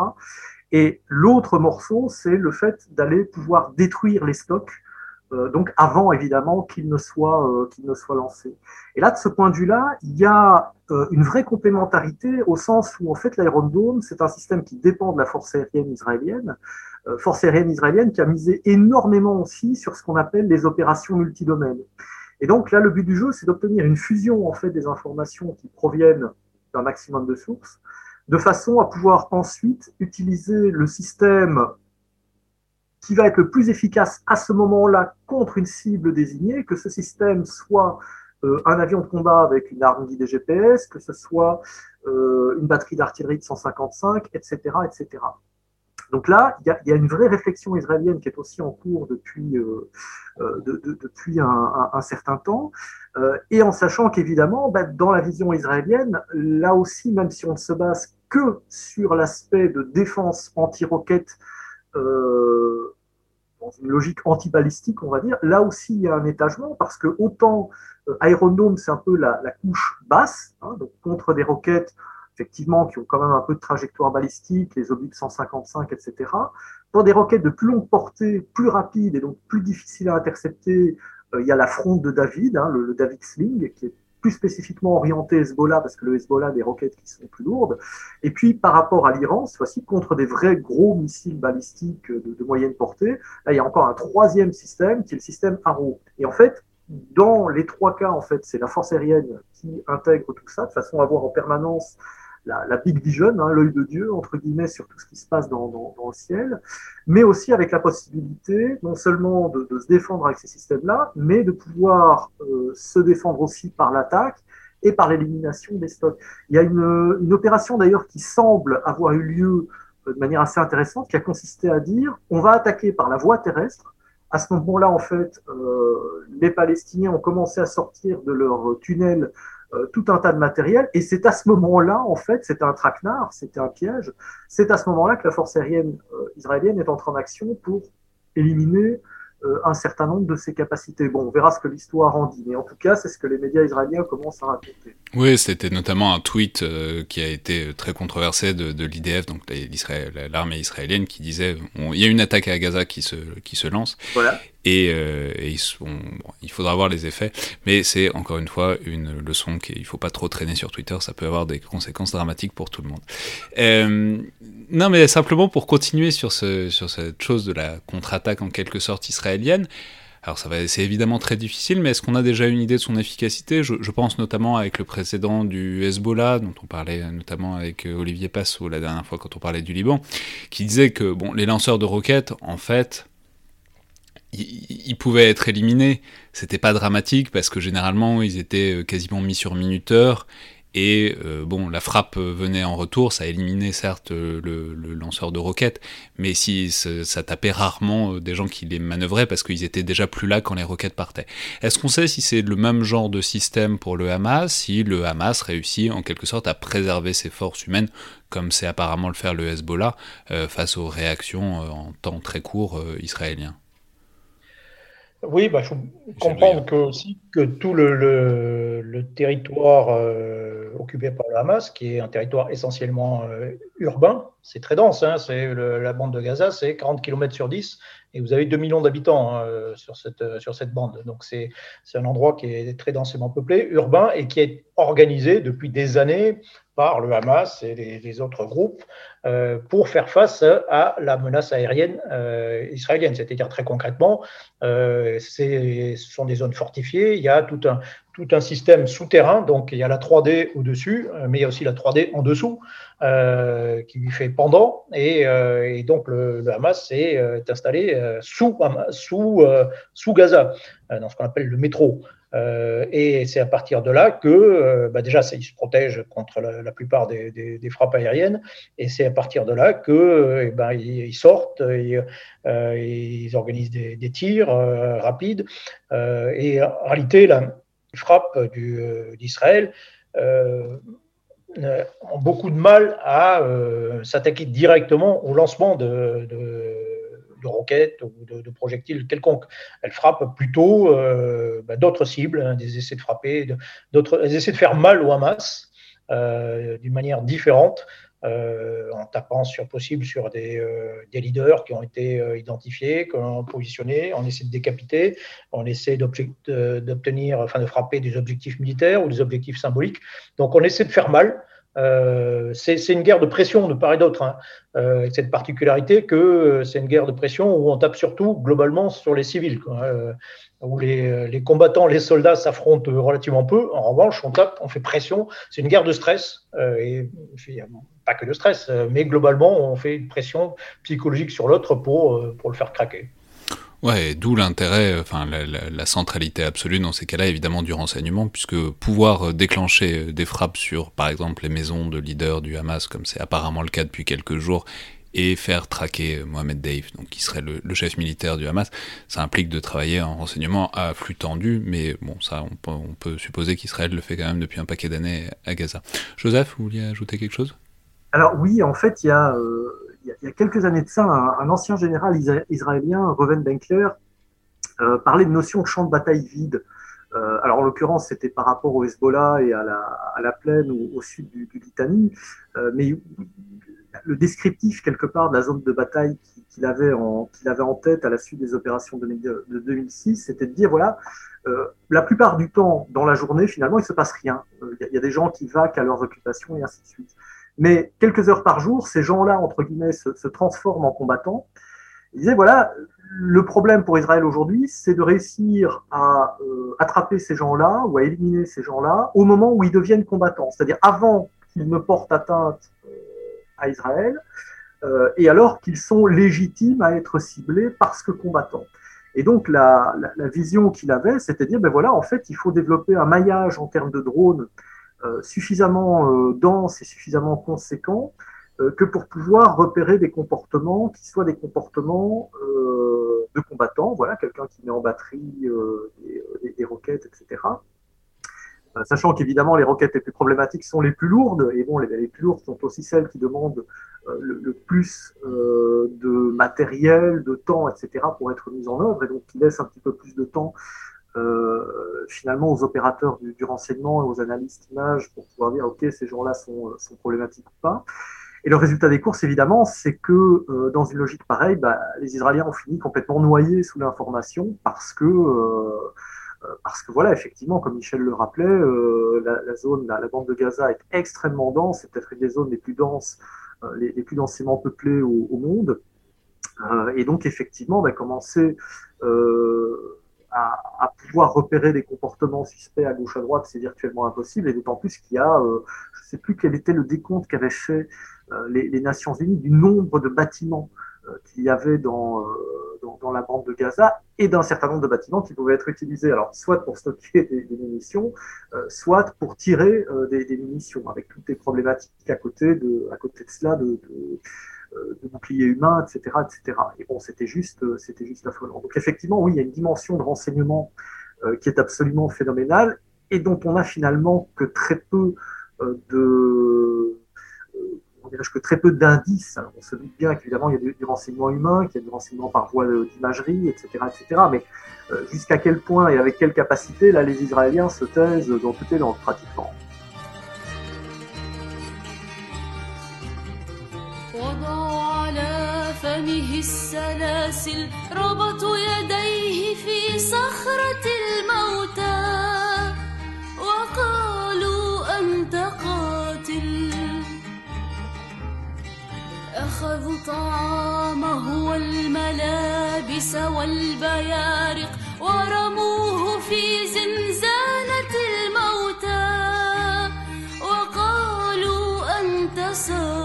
Et l'autre morceau, c'est le fait d'aller pouvoir détruire les stocks euh, donc avant évidemment qu'il ne soit euh, qu'il ne soit lancé. Et là, de ce point de vue-là, il y a euh, une vraie complémentarité au sens où en fait l'aérodrome, c'est un système qui dépend de la force aérienne israélienne, force aérienne israélienne qui a misé énormément aussi sur ce qu'on appelle les opérations multidomaines. Et donc là, le but du jeu, c'est d'obtenir une fusion en fait des informations qui proviennent d'un maximum de sources, de façon à pouvoir ensuite utiliser le système qui va être le plus efficace à ce moment-là contre une cible désignée, que ce système soit euh, un avion de combat avec une arme guidée GPS, que ce soit euh, une batterie d'artillerie de 155, etc., etc. Donc là, il y, a, une vraie réflexion israélienne qui est aussi en cours depuis, euh, depuis un, certain temps, et en sachant qu'évidemment, bah, dans la vision israélienne, là aussi, même si on ne se base que sur l'aspect de défense anti-roquette euh, dans une logique anti-balistique, on va dire. Là aussi, il y a un étagement parce que autant euh, c'est un peu la, couche basse, hein, donc contre des roquettes effectivement qui ont quand même un peu de trajectoire balistique, les obus 155, etc. Pour des roquettes de plus longue portée, plus rapides et donc plus difficiles à intercepter, euh, il y a la fronde de David, hein, le, David Sling, qui est plus spécifiquement orienté Hezbollah, parce que le Hezbollah a des roquettes qui sont plus lourdes. Et puis, par rapport à l'Iran, cette fois-ci, contre des vrais gros missiles balistiques de, moyenne portée, il y a encore un troisième système, qui est le système Arrow. Et en fait, dans les trois cas, en fait, c'est la force aérienne qui intègre tout ça, de façon à avoir en permanence la, big vision, hein, l'œil de Dieu, entre guillemets, sur tout ce qui se passe dans, le ciel, mais aussi avec la possibilité non seulement de, se défendre avec ces systèmes-là, mais de pouvoir euh, se défendre aussi par l'attaque et par l'élimination des stocks. Il y a une, opération d'ailleurs qui semble avoir eu lieu euh, de manière assez intéressante, qui a consisté à dire on va attaquer par la voie terrestre. À ce moment-là, en fait, euh, les Palestiniens ont commencé à sortir de leur tunnel tout un tas de matériel. Et c'est à ce moment-là, en fait, c'était un traquenard, c'était un piège. C'est à ce moment-là que la force aérienne israélienne est entrée en action pour éliminer euh, un certain nombre de ses capacités. Bon, on verra ce que l'histoire en dit, mais en tout cas, c'est ce que les médias israéliens commencent à raconter. Oui, c'était notamment un tweet euh, qui a été très controversé de, de l'IDF, donc l'armée israélienne, qui disait il y a une attaque à Gaza qui se, qui se lance. Voilà. Et, euh, il faudra voir les effets, mais c'est encore une fois une leçon qu'il ne faut pas trop traîner sur Twitter, ça peut avoir des conséquences dramatiques pour tout le monde. Euh, non, mais simplement pour continuer sur, ce, sur cette chose de la contre-attaque en quelque sorte israélienne, alors c'est évidemment très difficile, mais est-ce qu'on a déjà une idée de son efficacité? Je, je, pense notamment avec le précédent du Hezbollah, dont on parlait notamment avec euh, Olivier Passot la dernière fois quand on parlait du Liban, qui disait que bon, les lanceurs de roquettes, en fait, ils pouvaient être éliminés. C'était pas dramatique parce que généralement ils étaient euh, quasiment mis sur minuteur et euh, bon, la frappe venait en retour, ça éliminait certes le, lanceur de roquettes, mais si ça tapait rarement euh, des gens qui les manœuvraient parce qu'ils étaient déjà plus là quand les roquettes partaient. Est-ce qu'on sait si c'est le même genre de système pour le Hamas, si le Hamas réussit en quelque sorte à préserver ses forces humaines, comme c'est apparemment le faire le Hezbollah, euh, face aux réactions euh, en temps très court euh, oui, bah, il faut comprendre que, aussi que tout le, le, le territoire euh, occupé par le Hamas, qui est un territoire essentiellement euh, urbain, c'est très dense, hein, c'est la bande de Gaza, c'est 40 km sur 10, et vous avez 2 millions d'habitants hein, sur, cette, sur cette bande. Donc c'est un endroit qui est très densément peuplé, urbain, et qui est organisé depuis des années par le Hamas et les, autres groupes euh, pour faire face à la menace aérienne euh, israélienne. C'est-à-dire très concrètement, euh, ce sont des zones fortifiées, il y a tout un, tout un système souterrain, donc il y a la 3D au-dessus, mais il y a aussi la 3D en dessous, qui lui fait pendant, et, donc le, le Hamas est, est installé sous, sous, sous Gaza, dans ce qu'on appelle le métro. Euh, et c'est à partir de là que, euh, bah déjà, ils se protègent contre la, plupart des, frappes aériennes. Et c'est à partir de là que, euh, eh ben, ils, sortent, ils, organisent des, tirs rapides. et en réalité, la frappe d'Israël ont beaucoup de mal à s'attaquer directement au lancement de de roquettes ou de, projectiles quelconques. Elle frappe plutôt euh, bah, d'autres cibles, hein, des essais de frapper, d'autres, elles essaient de faire mal au Hamas euh, d'une manière différente. Euh, en tapant sur possible sur des, leaders qui ont été identifiés, qu'on a positionnés, on essaie de décapiter, on essaie d'obtenir, enfin de frapper des objectifs militaires ou des objectifs symboliques. Donc on essaie de faire mal. Euh, c'est une guerre de pression de part et d'autre, hein, euh, avec cette particularité que euh, c'est une guerre de pression où on tape surtout globalement sur les civils, où les, combattants, les soldats s'affrontent relativement peu. En revanche, on tape, on fait pression. C'est une guerre de stress, et pas que de stress, mais globalement, on fait une pression psychologique sur l'autre pour le faire craquer. Ouais, d'où l'intérêt, enfin la, la, la, centralité absolue dans ces cas-là, évidemment, du renseignement, puisque pouvoir déclencher des frappes sur, par exemple, les maisons de leaders du Hamas, comme c'est apparemment le cas depuis quelques jours, et faire traquer Mohamed Deif, donc qui serait le, chef militaire du Hamas, ça implique de travailler en renseignement à flux tendu, mais bon, ça, on peut, on peut supposer qu'Israël le fait quand même depuis un paquet d'années à Gaza. Joseph, vous vouliez ajouter quelque chose? Alors oui, en fait, il y a... Euh il y a quelques années de ça, un, ancien général israélien, Reuven Benkler, euh, parlait de notion de champ de bataille vide. Euh, alors en l'occurrence, c'était par rapport au Hezbollah et à la, plaine au sud du, du Litanie, euh, mais le descriptif quelque part de la zone de bataille qu'il avait, en, tête à la suite des opérations de, de 2006, c'était de dire voilà, la plupart du temps dans la journée, finalement, il se passe rien. Il y, a des gens qui vaquent à leurs occupations et ainsi de suite. Mais quelques heures par jour, ces gens-là, entre guillemets, se, transforment en combattants. Ils disaient, voilà, le problème pour Israël aujourd'hui, c'est de réussir à euh, attraper ces gens-là ou à éliminer ces gens-là au moment où ils deviennent combattants, c'est-à-dire avant qu'ils ne portent atteinte euh, à Israël euh, et alors qu'ils sont légitimes à être ciblés parce que combattants. Et donc la, vision qu'il avait, c'était de dire, ben voilà, en fait, il faut développer un maillage en termes de drones suffisamment euh, dense et suffisamment conséquent euh, que pour pouvoir repérer des comportements qui soient des comportements de combattants, voilà, quelqu'un qui met en batterie des, roquettes, etc. sachant qu'évidemment les roquettes les plus problématiques sont les plus lourdes, et bon, les, plus lourdes sont aussi celles qui demandent le, plus de matériel, de temps, etc., pour être mises en œuvre, et donc qui laissent un petit peu plus de temps finalement aux opérateurs du, renseignement et aux analystes images pour pouvoir dire, OK, ces gens-là sont, sont problématiques ou pas. Et le résultat des courses, évidemment, c'est que euh, dans une logique pareille, bah, les Israéliens ont fini complètement noyés sous l'information parce que, euh, euh, parce que voilà, effectivement, comme Michel le rappelait, la, zone, la, bande de Gaza est extrêmement dense, c'est peut-être une des zones les plus denses, les, plus densément peuplées au, monde. et donc, effectivement, on a commencé à, pouvoir repérer des comportements suspects à gauche à droite, c'est virtuellement impossible, et d'autant plus qu'il y a, je ne sais plus quel était le décompte qu'avait fait euh, les, Nations Unies du nombre de bâtiments euh, qu'il y avait dans, euh, dans, la bande de Gaza et d'un certain nombre de bâtiments qui pouvaient être utilisés, alors soit pour stocker des, munitions, soit pour tirer des, munitions, avec toutes les problématiques à côté de, à côté de cela, de boucliers humains, etc., etc. Et bon, c'était juste, c'était juste affolant. Donc effectivement, oui, il y a une dimension de renseignement qui est absolument phénoménale et dont on a finalement que très peu de que très peu d'indices. On se doute bien qu'évidemment, il y a du, renseignement humain, qu'il y a du renseignement par voie d'imagerie, etc., etc. Mais euh, jusqu'à quel point et avec quelle capacité, là, les Israéliens se taisent dans toutes les langues, pratiquement. فمه السلاسل ربط يديه في صخرة الموتى وقالوا أنت قاتل. أخذوا طعامه والملابس والبيارق ورموه في زنزانة الموتى وقالوا أنت صاتل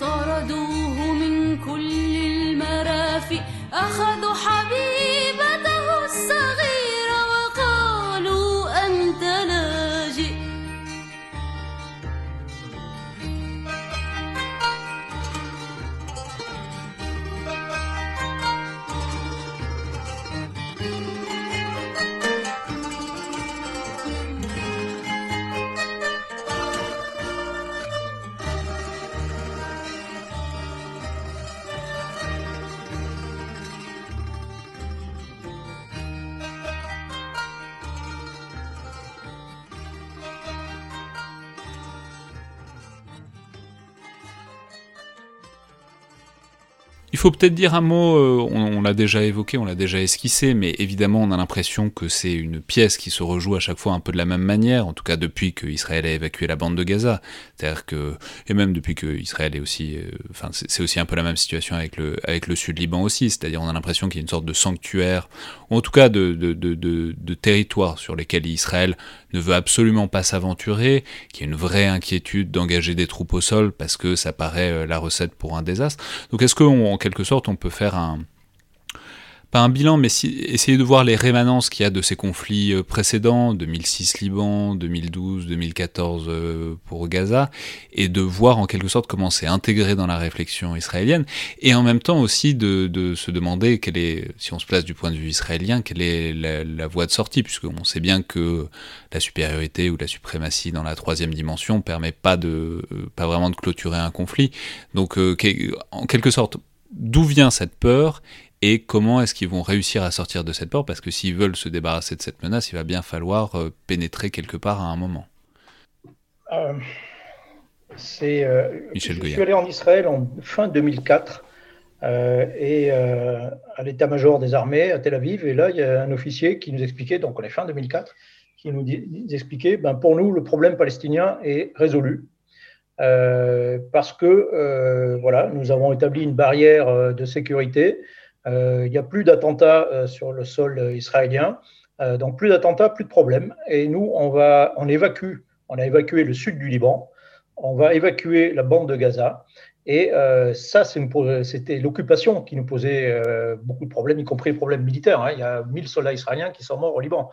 طردوه من كل المرافق أخذوا حبيبته Il faut peut-être dire un mot, euh, on, l'a déjà évoqué, on l'a déjà esquissé, mais évidemment on a l'impression que c'est une pièce qui se rejoue à chaque fois un peu de la même manière, en tout cas depuis que Israël a évacué la bande de Gaza. C'est-à-dire que, et même depuis que Israël est aussi, euh, enfin c'est aussi un peu la même situation avec le, avec le sud Liban aussi, c'est-à-dire on a l'impression qu'il y a une sorte de sanctuaire, en tout cas de, de, de, de territoire sur lesquels Israël ne veut absolument pas s'aventurer, qu'il y a une vraie inquiétude d'engager des troupes au sol parce que ça paraît euh, la recette pour un désastre. Donc est-ce qu'en quelque sorte on peut faire un, pas un bilan, mais essayer de voir les rémanences qu'il y a de ces conflits euh, précédents, 2006 Liban, 2012, 2014 euh, pour Gaza, et de voir en quelque sorte comment c'est intégré dans la réflexion israélienne, et en même temps aussi de, se demander quelle est, si on se place du point de vue israélien, quelle est la, voie de sortie, puisqu'on sait bien que la supériorité ou la suprématie dans la troisième dimension permet pas de, euh, pas vraiment de clôturer un conflit. Donc, en quelque sorte, d'où vient cette peur et comment est-ce qu'ils vont réussir à sortir de cette porte? Parce que s'ils veulent se débarrasser de cette menace, il va bien falloir euh, pénétrer quelque part à un moment. Euh, c'est, euh, je suis allé en Israël en fin 2004 et à l'état-major des armées à Tel Aviv. Et là, il y a un officier qui nous expliquait, donc on est fin 2004, qui nous expliquait, ben, pour nous, le problème palestinien est résolu. parce que voilà, nous avons établi une barrière de sécurité il n'y a plus d'attentats euh, sur le sol euh, israélien. donc plus d'attentats, plus de problèmes. Et nous, on, va, on évacue, on a évacué le sud du Liban, on va évacuer la bande de Gaza. Et ça, c'était l'occupation qui nous posait beaucoup de problèmes, y compris les problèmes militaires. Hein. Il y a 1000 soldats israéliens qui sont morts au Liban.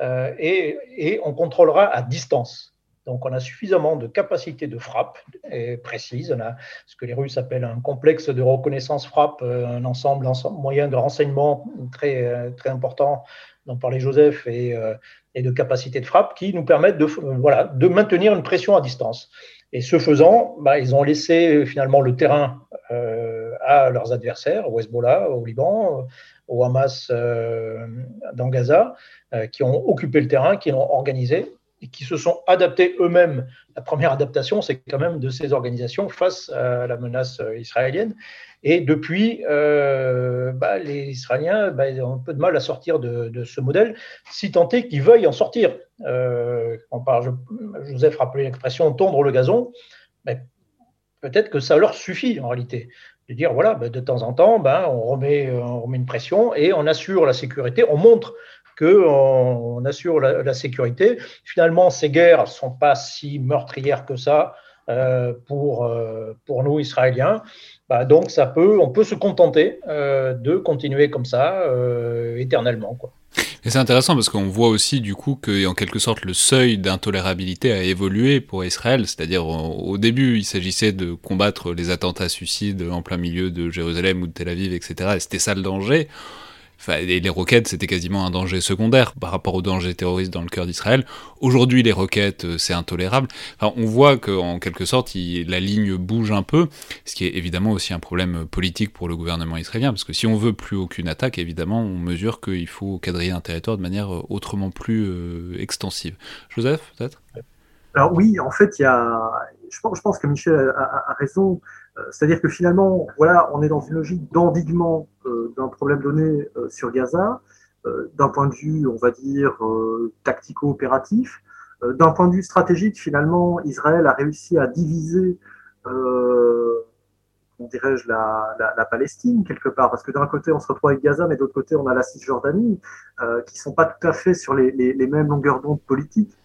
et, on contrôlera à distance. Donc, on a suffisamment de capacité de frappe et précise. On a ce que les Russes appellent un complexe de reconnaissance frappe, euh, un ensemble, ensemble moyen de renseignement très, euh, très important dont parlait Joseph et, et de capacité de frappe qui nous permettent de, voilà, de maintenir une pression à distance. Et ce faisant, bah, ils ont laissé finalement le terrain à leurs adversaires, au Hezbollah, au Liban, au Hamas dans Gaza, qui ont occupé le terrain, qui l'ont organisé et qui se sont adaptés eux-mêmes. La première adaptation, c'est quand même de ces organisations face à la menace israélienne. Et depuis, euh, bah, les Israéliens bah, ont un peu de mal à sortir de, ce modèle, si tant est qu'ils veuillent en sortir. Euh, Joseph rappelait l'expression tondre le gazon. Mais peut-être que ça leur suffit en réalité. De dire, voilà, bah, de temps en temps, on remet une pression et on assure la sécurité, on montre qu'on on assure la, sécurité. Finalement, ces guerres ne sont pas si meurtrières que ça euh, pour, euh, pour nous, Israéliens. Bah, donc, ça peut, on peut se contenter euh, de continuer comme ça éternellement. Et c'est intéressant parce qu'on voit aussi du coup que, en quelque sorte, le seuil d'intolérabilité a évolué pour Israël. C'est-à-dire, au début, il s'agissait de combattre les attentats suicides en plein milieu de Jérusalem ou de Tel Aviv, etc. Et c'était ça le danger les roquettes, c'était quasiment un danger secondaire par rapport au danger terroriste dans le cœur d'Israël. Aujourd'hui, les roquettes, euh, c'est intolérable. On voit qu'en quelque sorte, la ligne bouge un peu, ce qui est évidemment aussi un problème politique pour le gouvernement israélien, parce que si on veut plus aucune attaque, évidemment, on mesure qu'il faut quadriller un territoire de manière euh, autrement plus euh, extensive. Joseph, peut-être? Alors oui, en fait, il y a, je pense, que Michel a raison. Euh, c'est-à-dire que finalement, voilà, on est dans une logique d'endiguement euh, d'un problème donné euh, sur Gaza, d'un point de vue, on va dire, tactico-opératif. d'un point de vue stratégique, finalement, Israël a réussi à diviser dirais-je, la, la, Palestine quelque part, parce que d'un côté on se retrouve avec Gaza, mais d'autre côté on a la Cisjordanie, euh, qui sont pas tout à fait sur les, les, les mêmes longueurs d'onde politiques.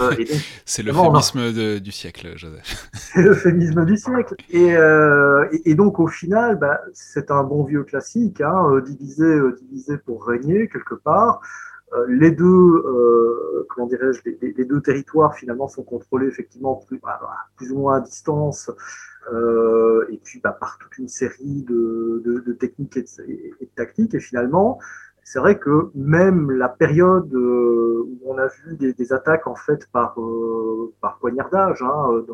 Euh, c'est le féminisme du siècle, Joseph. C'est le féminisme du siècle. Et, euh, et, donc, au final, bah, c'est un bon vieux classique, hein, euh, diviser, diviser pour régner, quelque part. les deux, comment dirais-je, les, deux territoires, finalement, sont contrôlés, effectivement, plus, plus ou moins à distance, et puis bah, par toute une série de, de, techniques et de, tactiques. Et finalement, c'est vrai que même la période euh, où on a vu des, attaques en fait par, euh, par poignardage hein,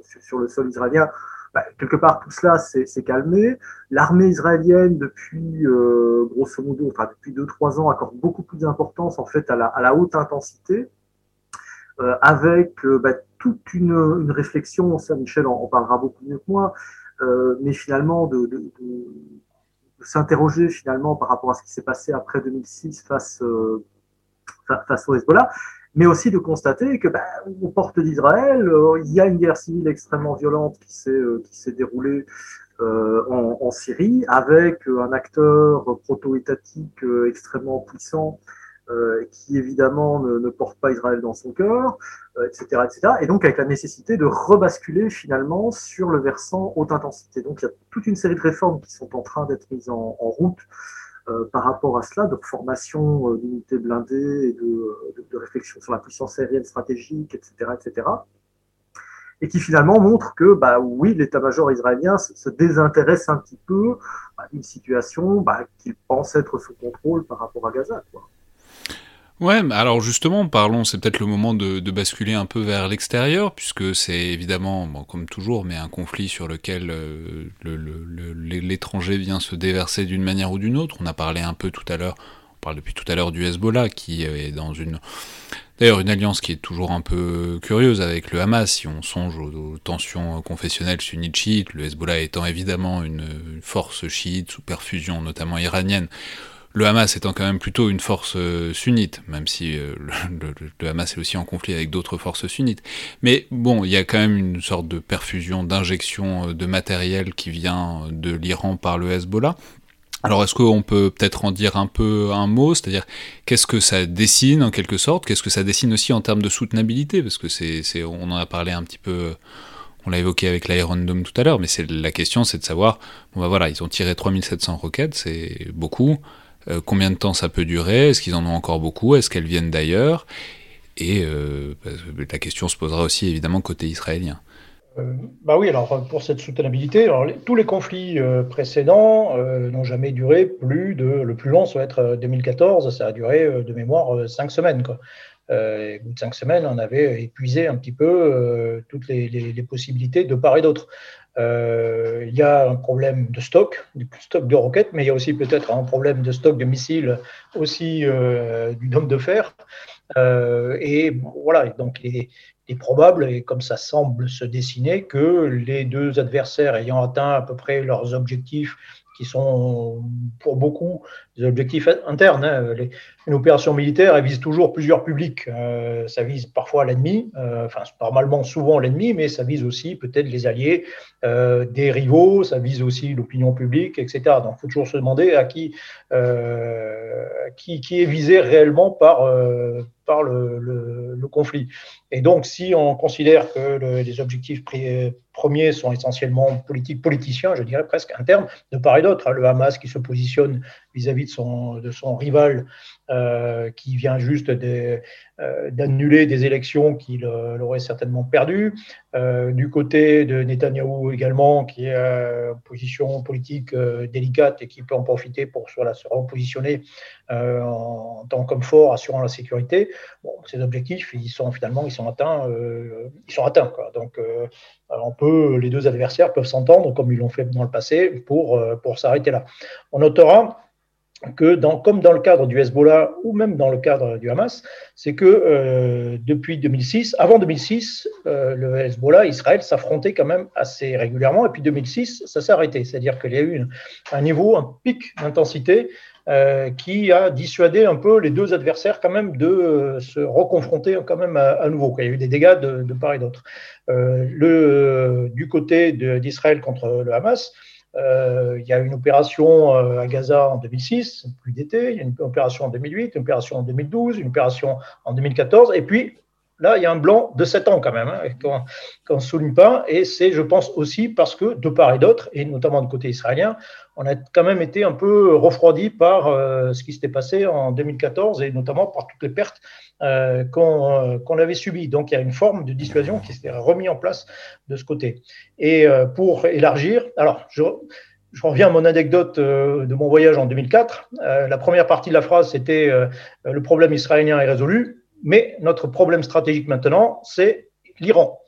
sur, le sol israélien, bah, quelque part tout cela s'est calmé. L'armée israélienne depuis euh, grosso modo, enfin depuis 2-3 ans, accorde beaucoup plus d'importance en fait à la, haute intensité, avec bah, toute une, réflexion, ça Michel en, parlera beaucoup mieux que moi, mais finalement de s'interroger finalement par rapport à ce qui s'est passé après 2006 face, euh, face au Hezbollah, mais aussi de constater que, ben, aux portes d'Israël, euh, il y a une guerre civile extrêmement violente qui s'est euh, déroulée en, Syrie, avec un acteur proto-étatique extrêmement puissant euh, qui évidemment ne, porte pas Israël dans son cœur, etc., euh, etc. Et donc avec la nécessité de rebasculer finalement sur le versant haute intensité. Donc il y a toute une série de réformes qui sont en train d'être mises en, route euh, par rapport à cela, de formation d'unités blindées et de, réflexion sur la puissance aérienne stratégique, etc., etc. Et qui finalement montre que, bah oui, l'état-major israélien se, se, désintéresse un petit peu bah, d'une situation bah, qu'il pense être sous contrôle par rapport à Gaza. Ouais, alors justement, parlons, c'est peut-être le moment de, basculer un peu vers l'extérieur, puisque c'est évidemment, comme toujours, mais un conflit sur lequel euh, l'étranger vient se déverser d'une manière ou d'une autre. On a parlé un peu tout à l'heure, on parle depuis tout à l'heure du Hezbollah, qui est dans une... D'ailleurs, une alliance qui est toujours un peu curieuse avec le Hamas, si on songe aux, tensions confessionnelles sunnites-chiites, le Hezbollah étant évidemment une force chiite sous perfusion, notamment iranienne, le Hamas étant quand même plutôt une force euh, sunnite, même si euh, le, Hamas est aussi en conflit avec d'autres forces sunnites. Mais bon, il y a quand même une sorte de perfusion, d'injection euh, de matériel qui vient de l'Iran par le Hezbollah. Alors est-ce qu'on peut peut-être en dire un peu un mot, c'est-à-dire qu'est-ce que ça dessine en quelque sorte, qu'est-ce que ça dessine aussi en termes de soutenabilité, parce que c'est, on en a parlé un petit peu, on l'a évoqué avec l'Iron tout à l'heure, mais c'est la question, c'est de savoir, bon bah voilà, ils ont tiré 3700 roquettes, c'est beaucoup, euh, combien de temps ça peut durer, est-ce qu'ils en ont encore beaucoup, est-ce qu'elles viennent d'ailleurs, et euh, bah, la question se posera aussi évidemment côté israélien. bah oui, alors pour cette soutenabilité, tous les conflits euh, précédents euh, n'ont jamais duré plus de, le plus long, ça va être euh, 2014, ça a duré euh, de mémoire euh, cinq semaines. Euh, au bout de cinq semaines, on avait épuisé un petit peu euh, toutes les possibilités de part et d'autre. Euh, il y a un problème de stock, du stock de roquettes, mais il y a aussi peut-être un problème de stock de missiles, aussi euh, du dôme de fer. Euh, et voilà, donc il est probable, et comme ça semble se dessiner, que les deux adversaires ayant atteint à peu près leurs objectifs, qui sont pour beaucoup des objectifs internes, hein, une opération militaire, elle vise toujours plusieurs publics. Euh, ça vise parfois l'ennemi, euh, enfin normalement souvent l'ennemi, mais ça vise aussi peut-être les alliés, euh, des rivaux, ça vise aussi l'opinion publique, etc. Donc il faut toujours se demander à qui, qui, est visé réellement par, par le, conflit. Et donc si on considère que le- les objectifs pri- premiers sont essentiellement politiques, politiciens, je dirais presque internes, de part et d'autre, hein, le Hamas qui se positionne vis-à-vis de son, rival euh, qui vient juste euh, d'annuler des élections qu'il euh, aurait certainement perdues. Du côté de Netanyahou également, qui est en position politique délicate et qui peut en profiter pour voilà, se repositionner en, tant qu'homme fort, assurant la sécurité. Ces objectifs, ils sont finalement, ils sont atteints. ils sont atteints. Donc, les deux adversaires peuvent s'entendre, comme ils l'ont fait dans le passé, pour s'arrêter là. On notera que dans, comme dans le cadre du Hezbollah ou même dans le cadre du Hamas, c'est que euh, depuis 2006, avant 2006, euh, le Hezbollah, Israël s'affrontait quand même assez régulièrement, et puis 2006, ça s'est arrêté. C'est-à-dire qu'il y a eu un niveau, un pic d'intensité euh, qui a dissuadé un peu les deux adversaires quand même de euh, se reconfronter quand même à, nouveau. Il y a eu des dégâts de, de part et d'autre. Euh, le, du côté d'Israël contre le Hamas, euh, il y a une opération euh, à Gaza en 2006, plus d'été, il y a une opération en 2008, une opération en 2012, une opération en 2014, et puis là, il y a un blanc de 7 ans quand même, hein, qu'on qu'on ne souligne pas, et c'est, je pense, aussi parce que de part et d'autre, et notamment du côté israélien, on a quand même été un peu refroidi par euh, ce qui s'était passé en 2014, et notamment par toutes les pertes euh, qu'on euh, qu'on avait subies. Donc il y a une forme de dissuasion qui s'était remise en place de ce côté. Et pour élargir, alors je, je reviens à mon anecdote de mon voyage en 2004. Euh, la première partie de la phrase, c'était le problème israélien est résolu, mais notre problème stratégique maintenant, c'est l'Iran.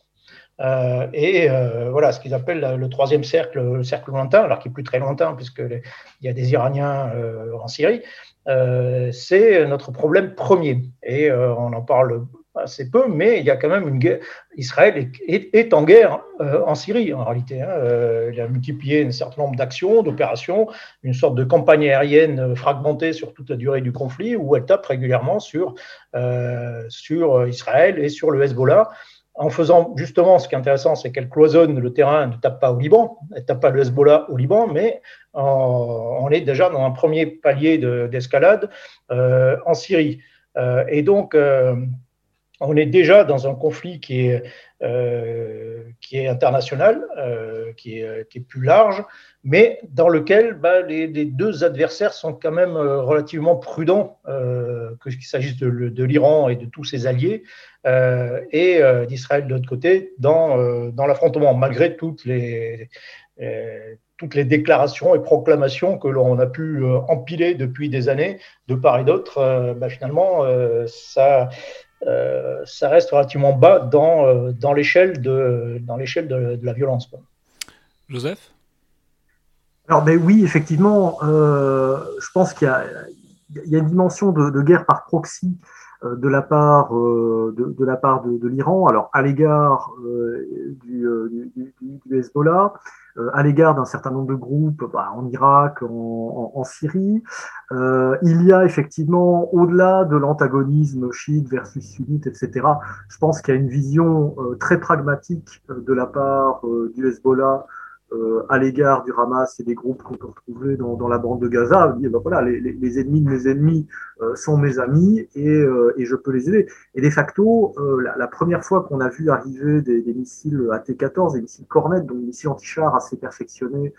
Euh, et euh, voilà ce qu'ils appellent le troisième cercle, le cercle lointain, alors qui est plus très lointain puisqu'il y a des Iraniens euh, en Syrie. Euh, c'est notre problème premier. Et on en parle assez peu, mais il y a quand même une guerre. Israël est, en guerre en Syrie, en réalité. Hein. Il a multiplié un certain nombre d'actions, d'opérations, une sorte de campagne aérienne fragmentée sur toute la durée du conflit, où elle tape régulièrement sur, sur Israël et sur le Hezbollah. En faisant justement, ce qui est intéressant, c'est qu'elle cloisonne le terrain, ne tape pas au Liban, elle ne tape pas le Hezbollah au Liban, mais en, on est déjà dans un premier palier d'escalade de, en Syrie. Euh, et donc, on est déjà dans un conflit qui est, euh, qui est international, euh, qui, est, plus large, mais dans lequel bah, les, deux adversaires sont quand même euh, relativement prudents, euh, qu'il s'agisse de, l'Iran et de tous ses alliés, et d'Israël de l'autre côté, dans, dans l'affrontement, malgré toutes les, toutes les déclarations et proclamations que l'on a pu empiler depuis des années, de part et d'autre. Bah, finalement, ça euh, ça reste relativement bas dans, euh, dans l'échelle de, dans l'échelle de, de, la violence. Quoi. Joseph? Alors, ben oui, effectivement, euh, je pense qu'il y a, il y a une dimension de, de guerre par proxy euh, de la part de, de, la part de, l'Iran, alors à l'égard du, du, du, Hezbollah, à l'égard d'un certain nombre de groupes bah, en Irak, en, Syrie. Euh, il y a effectivement, au-delà de l'antagonisme chiite versus sunnite, etc., je pense qu'il y a une vision euh, très pragmatique de la part euh, du Hezbollah euh, à l'égard du Hamas et des groupes qu'on peut retrouver dans, la bande de Gaza. Dit, ben voilà, les, ennemis de mes ennemis euh, sont mes amis et, euh, et, je peux les aider. Et de facto, la, première fois qu'on a vu arriver des, missiles AT-14, des missiles Cornet, donc des missiles anti-chars assez perfectionnés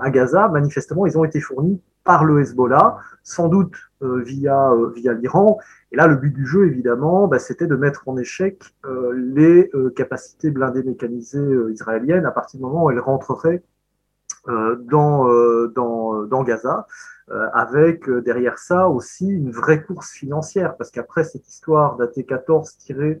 à Gaza, manifestement, ils ont été fournis par le Hezbollah, sans doute via, via l'Iran. Et là, le but du jeu, évidemment, bah, c'était de mettre en échec les capacités blindées mécanisées israéliennes à partir du moment où elles rentreraient dans, dans, Gaza. Euh, avec euh, derrière ça aussi une vraie course financière, parce qu'après cette histoire d'AT-14 tirée euh,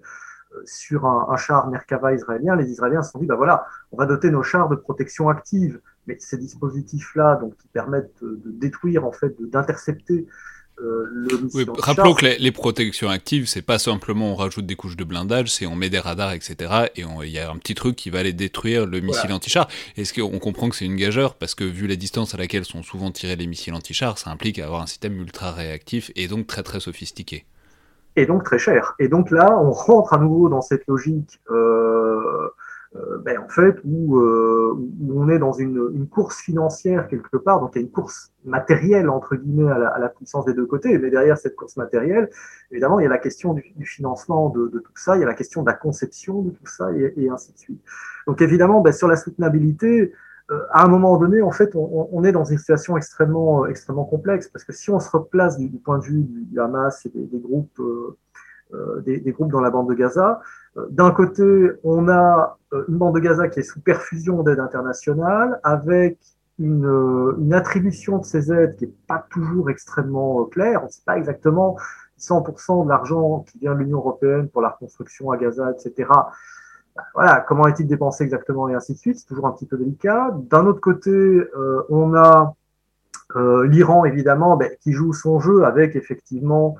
sur un, char Merkava israélien, les Israéliens se sont dit, bah voilà, on va doter nos chars de protection active, mais ces dispositifs-là, donc qui permettent de, détruire, en fait, d'intercepter euh, rappelons que les, protections actives, c'est pas simplement on rajoute des couches de blindage, c'est on met des radars, etc. Et il y a un petit truc qui va aller détruire le missile anti-char. Est-ce qu'on comprend que c'est une gageure? Parce que vu la distance à laquelle sont souvent tirés les missiles anti-char, ça implique avoir un système ultra réactif et donc très très sophistiqué. Et donc très cher. Et donc là, on rentre à nouveau dans cette logique. Euh, euh, ben, en fait, où, euh, où, on est dans une, une, course financière quelque part, donc il y a une course matérielle entre guillemets à la, puissance des deux côtés, mais derrière cette course matérielle, évidemment, il y a la question du, financement de, tout ça, il y a la question de la conception de tout ça, et, et ainsi de suite. Donc évidemment, ben, sur la soutenabilité, à un moment donné, en fait, on, on, est dans une situation extrêmement, extrêmement complexe, parce que si on se replace du, du point de vue du, Hamas et des, des groupes euh, des, des, groupes dans la bande de Gaza. Euh, d'un côté, on a euh, une bande de Gaza qui est sous perfusion d'aide internationale, avec une, une, attribution de ces aides qui n'est pas toujours extrêmement claire. On ne sait pas exactement 100% de l'argent qui vient de l'Union européenne pour la reconstruction à Gaza, etc. Voilà, comment est-il dépensé exactement et ainsi de suite. C'est toujours un petit peu délicat. D'un autre côté, euh, on a euh, l'Iran, évidemment, ben, qui joue son jeu avec effectivement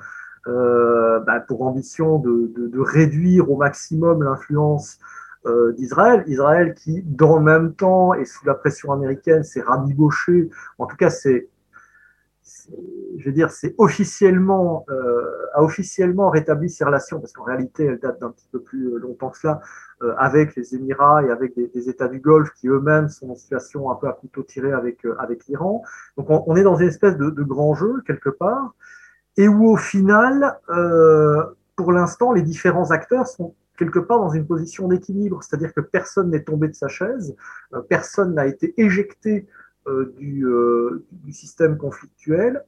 euh, bah, pour ambition de, réduire au maximum l'influence d'Israël. Israël qui, dans le même temps et sous la pression américaine, s'est rabiboché. En tout cas, c'est je veux dire, c'est officiellement, a officiellement rétabli ses relations, parce qu'en réalité, elles datent d'un petit peu plus longtemps que cela, avec les Émirats et avec des, États du Golfe qui eux-mêmes sont en situation un peu à couteau tiré avec, euh, avec l'Iran. Donc on, est dans une espèce de, grand jeu, quelque part et où au final, euh, pour l'instant, les différents acteurs sont quelque part dans une position d'équilibre, c'est-à-dire que personne n'est tombé de sa chaise, euh, personne n'a été éjecté euh, du, euh, système conflictuel,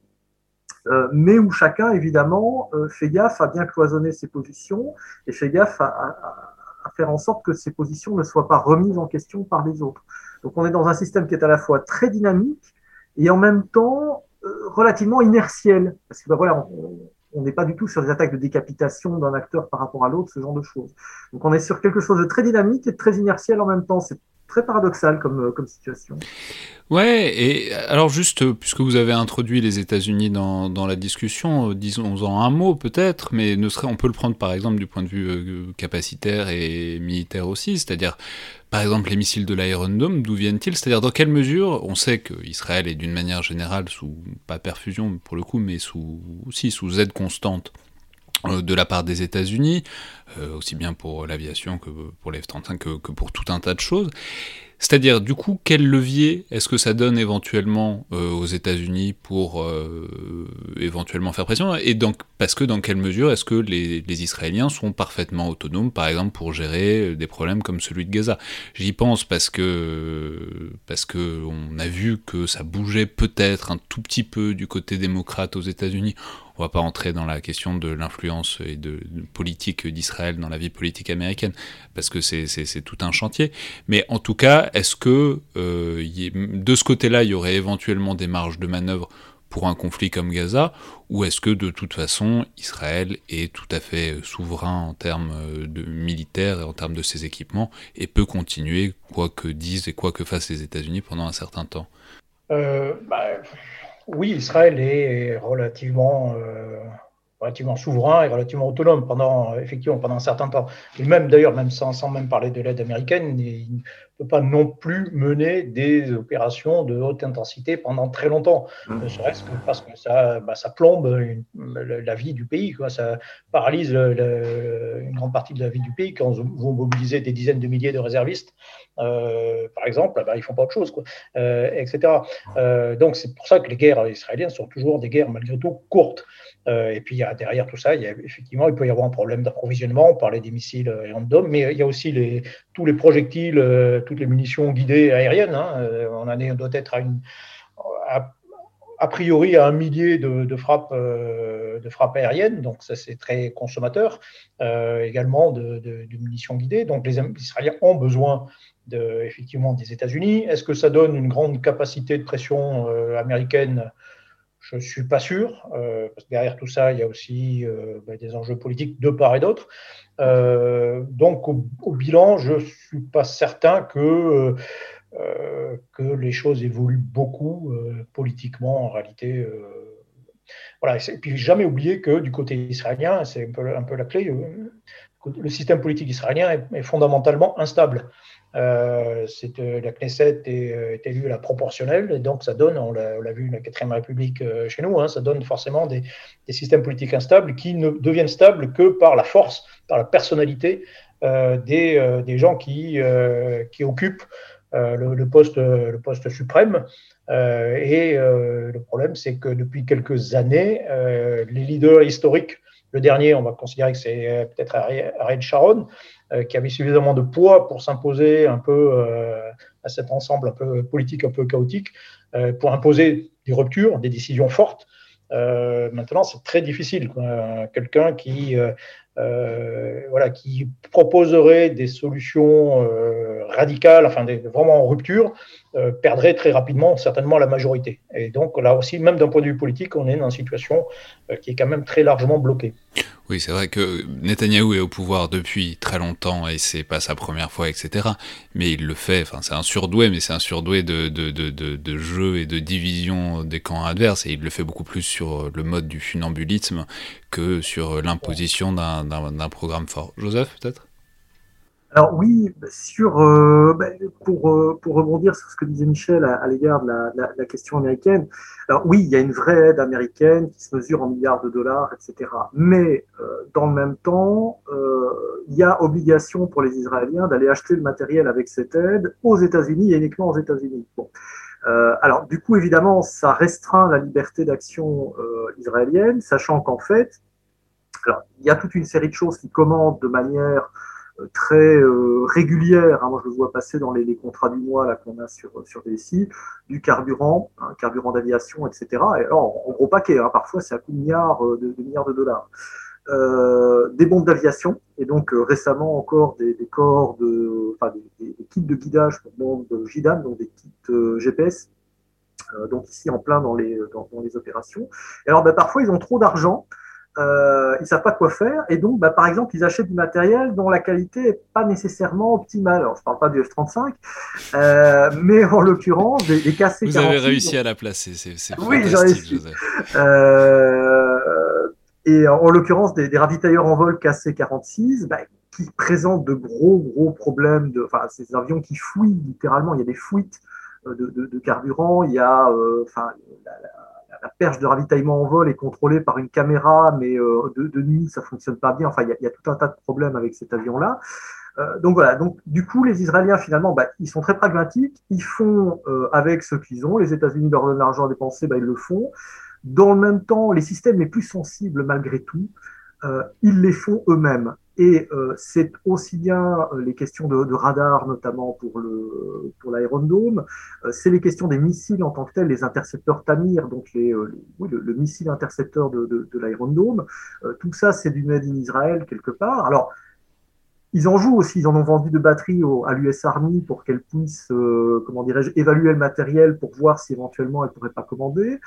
euh, mais où chacun, évidemment, euh, fait gaffe à bien cloisonner ses positions et fait gaffe à, à, faire en sorte que ces positions ne soient pas remises en question par les autres. Donc on est dans un système qui est à la fois très dynamique et en même temps euh, relativement inertiel. Parce que ben voilà, on n'est pas du tout sur des attaques de décapitation d'un acteur par rapport à l'autre, ce genre de choses. Donc on est sur quelque chose de très dynamique et de très inertiel en même temps. C'est très paradoxal comme, euh, comme situation. Ouais, et alors juste, puisque vous avez introduit les États-Unis dans, dans la discussion, euh, disons-en un mot peut-être, mais ne serait, on peut le prendre par exemple du point de vue euh, capacitaire et militaire aussi, c'est-à-dire par exemple les missiles de l'Iron Dome, d'où viennent-ils? C'est-à-dire dans quelle mesure on sait que Israël est d'une manière générale sous, pas perfusion pour le coup, mais sous, aussi sous aide constante euh, de la part des États-Unis, euh, aussi bien pour l'aviation que pour les F-35 que, pour tout un tas de choses. C'est-à-dire, du coup, quel levier est-ce que ça donne éventuellement euh, aux États-Unis pour euh, éventuellement faire pression? Et donc, parce que dans quelle mesure est-ce que les, les, Israéliens sont parfaitement autonomes, par exemple, pour gérer des problèmes comme celui de Gaza? J'y pense parce que parce que on a vu que ça bougeait peut-être un tout petit peu du côté démocrate aux États-Unis on va pas entrer dans la question de l'influence et de, politique d'Israël dans la vie politique américaine, parce que c'est tout un chantier. Mais en tout cas, est-ce que euh, de ce côté-là, il y aurait éventuellement des marges de manœuvre pour un conflit comme Gaza, ou est-ce que de toute façon Israël est tout à fait souverain en termes de militaires et en termes de ses équipements et peut continuer quoi que disent et quoi que fassent les États-Unis pendant un certain temps? Euh, bah oui, Israël est relativement, euh, relativement souverain et relativement autonome pendant, effectivement, pendant un certain temps. Et même d'ailleurs, même sans, sans, même parler de l'aide américaine, ne peut pas non plus mener des opérations de haute intensité pendant très longtemps. Mmh. Ne serait-ce que parce que ça, bah, ça plombe une, la vie du pays, quoi. ça paralyse le, le, une grande partie de la vie du pays quand vont mobiliser des dizaines de milliers de réservistes euh, par exemple, ben, ils font pas autre chose, quoi, euh, etc. Euh, donc c'est pour ça que les guerres israéliennes sont toujours des guerres malgré tout courtes. Et puis derrière tout ça, il y a, effectivement, il peut y avoir un problème d'approvisionnement. On parlait des missiles Dome, mais il y a aussi les, tous les projectiles, toutes les munitions guidées aériennes. Hein, est, on doit être à a priori à un millier de, frappes, euh, de frappes aériennes, donc ça c'est très consommateur, euh, également de, munitions guidées. Donc les Israéliens ont besoin de, effectivement des États-Unis. Est-ce que ça donne une grande capacité de pression euh, américaine Je ne suis pas sûr, euh, parce que derrière tout ça, il y a aussi euh, ben, des enjeux politiques de part et d'autre. Euh, donc au, au, bilan, je ne suis pas certain que euh, que les choses évoluent beaucoup euh, politiquement en réalité. Euh, voilà. Et puis jamais oublier que du côté israélien, c'est un peu, un peu la clé, le système politique israélien est fondamentalement instable. Euh, euh, la Knesset est, est, élue à la proportionnelle, et donc ça donne, on l'a, vu la 4ème République euh, chez nous, hein, ça donne forcément des, systèmes politiques instables qui ne deviennent stables que par la force, par la personnalité euh, des, des, gens qui, qui occupent euh, le, poste, le poste suprême. Euh, et euh, le problème, c'est que depuis quelques années, les leaders historiques, le dernier, on va considérer que c'est peut-être Ariel Sharon, qui avait suffisamment de poids pour s'imposer un peu à cet ensemble un peu politique, un peu chaotique, pour imposer des ruptures, des décisions fortes. Euh, maintenant, c'est très difficile. Quelqu'un qui, euh, euh, voilà, qui proposerait des solutions euh, radicales, enfin des, vraiment en rupture, euh, perdrait très rapidement certainement la majorité. Et donc là aussi, même d'un point de vue politique, on est dans une situation euh, qui est quand même très largement bloquée. Oui, c'est vrai que Netanyahou est au pouvoir depuis très longtemps et c'est pas sa première fois, etc. Mais il le fait, enfin c'est un surdoué, mais c'est un surdoué de, de, de, de, jeu et de division des camps adverses et il le fait beaucoup plus sur le mode du funambulisme que sur l'imposition d'un programme fort. Joseph, peut-être? Alors oui, sur, euh, pour, euh, pour rebondir sur ce que disait Michel à, à l'égard de la, la, la, question américaine, alors oui, il y a une vraie aide américaine qui se mesure en milliards de dollars, etc. Mais euh, dans le même temps, euh, il y a obligation pour les Israéliens d'aller acheter le matériel avec cette aide aux États-Unis et uniquement aux États-Unis. Bon. Euh, alors du coup, évidemment, ça restreint la liberté d'action israélienne, sachant qu'en fait, alors, il y a toute une série de choses qui commandent de manière très euh, régulière. Hein, moi, je le vois passer dans les, contrats du mois qu'on a sur sur DSI, du carburant, hein, carburant d'aviation, etc. Et alors, en gros paquet, hein, parfois c'est à coup de milliards euh, de, milliards de dollars. Euh, des bombes d'aviation et donc euh, récemment encore des, corps de, enfin des, kits de guidage pour bombes JIDAM, donc des kits euh, GPS. donc ici en plein dans les dans les opérations. Et alors ben, parfois ils ont trop d'argent euh, ils savent pas quoi faire et donc, bah, par exemple, ils achètent du matériel dont la qualité est pas nécessairement optimale. Alors, je parle pas du F-35, euh, mais en l'occurrence, des, des KC-46. Vous avez réussi à la placer, c'est Oui, j'ai réussi. Euh, et en, en l'occurrence, des, des, ravitailleurs en vol KC-46, bah, qui présentent de gros, gros problèmes de, enfin, ces avions qui fouillent littéralement, il y a des fuites de, de, de carburant, il y a, euh, enfin, la, la, la perche de ravitaillement en vol est contrôlée par une caméra, mais euh, de, nuit, ça fonctionne pas bien. Enfin, il y, a tout un tas de problèmes avec cet avion-là. Euh, donc voilà. Donc du coup, les Israéliens finalement, bah, ils sont très pragmatiques. Ils font euh, avec ce qu'ils ont. Les États-Unis leur donnent l'argent à dépenser, bah, ils le font. Dans le même temps, les systèmes les plus sensibles, malgré tout, ils les font eux-mêmes. Et euh, c'est aussi bien euh, les questions de, de, radar, notamment pour le pour euh, c'est les questions des missiles en tant que tels, les intercepteurs Tamir, donc le, le, missile intercepteur de, de, de tout ça, c'est du made in Israël quelque part. Alors, ils en jouent aussi, ils en ont vendu de batteries à l'US Army pour qu'elle puisse, comment dirais-je, évaluer le matériel pour voir si éventuellement elle pourrait pas commander.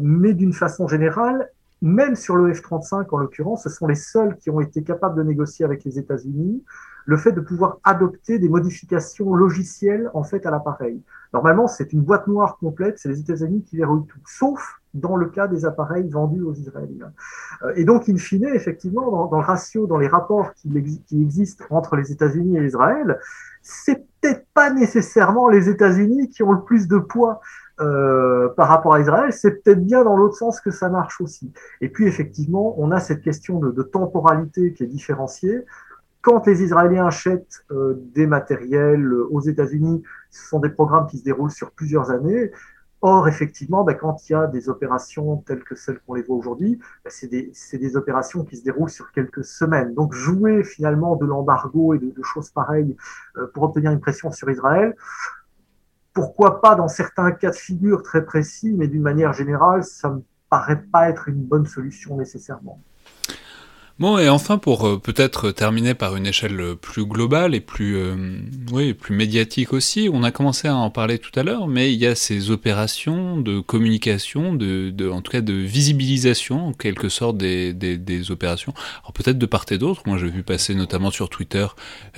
mais d'une façon générale, même sur le F-35 en l'occurrence, ce sont les seuls qui ont été capables de négocier avec les États-Unis le fait de pouvoir adopter des modifications logicielles en fait à l'appareil. Normalement, c'est une boîte noire complète, c'est les États-Unis qui verrouillent tout, sauf dans le cas des appareils vendus aux Israéliens. Euh, et donc, in fine, effectivement, dans, le ratio, dans les rapports qui, qui existent entre les États-Unis et Israël, c'est peut-être pas nécessairement les États-Unis qui ont le plus de poids euh, par rapport à Israël, c'est peut-être bien dans l'autre sens que ça marche aussi. Et puis effectivement, on a cette question de, temporalité qui est différenciée. Quand les Israéliens achètent euh, des matériels aux États-Unis, ce sont des programmes qui se déroulent sur plusieurs années. Or, effectivement, ben, quand il y a des opérations telles que celles qu'on les voit aujourd'hui, ben, c'est des, opérations qui se déroulent sur quelques semaines. Donc, jouer finalement de l'embargo et de, choses pareilles euh, pour obtenir une pression sur Israël, pourquoi pas dans certains cas de figure très précis, mais d'une manière générale, ça me paraît pas être une bonne solution nécessairement. Bon, et enfin, pour euh, peut-être terminer par une échelle plus globale et plus, euh, oui, plus médiatique aussi, on a commencé à en parler tout à l'heure, mais il y a ces opérations de communication, de, de, en tout cas de visibilisation, en quelque sorte, des, des, des opérations. Alors peut-être de part et d'autre. Moi, j'ai vu passer notamment sur Twitter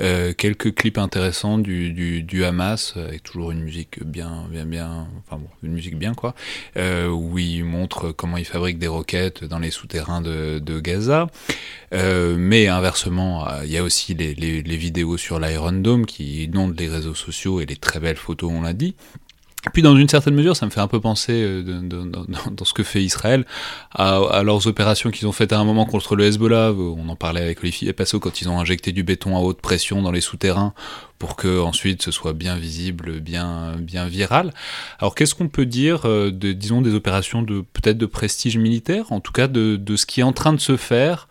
euh, quelques clips intéressants du, du, du, Hamas, avec toujours une musique bien, bien, bien, enfin bon, une musique bien quoi, euh, où ils montrent comment ils fabriquent des roquettes dans les souterrains de, de Gaza. Euh, mais inversement, euh, il y a aussi les, les, les vidéos sur l'Iron Dome qui inondent les réseaux sociaux et les très belles photos, on l'a dit. Puis dans une certaine mesure, ça me fait un peu penser euh, de, de, de, dans ce que fait Israël à, à leurs opérations qu'ils ont faites à un moment contre le Hezbollah. On en parlait avec Olivier Passot quand ils ont injecté du béton à haute pression dans les souterrains pour que ensuite ce soit bien visible, bien bien viral. Alors qu'est-ce qu'on peut dire de disons des opérations de peut-être de prestige militaire, en tout cas de, de ce qui est en train de se faire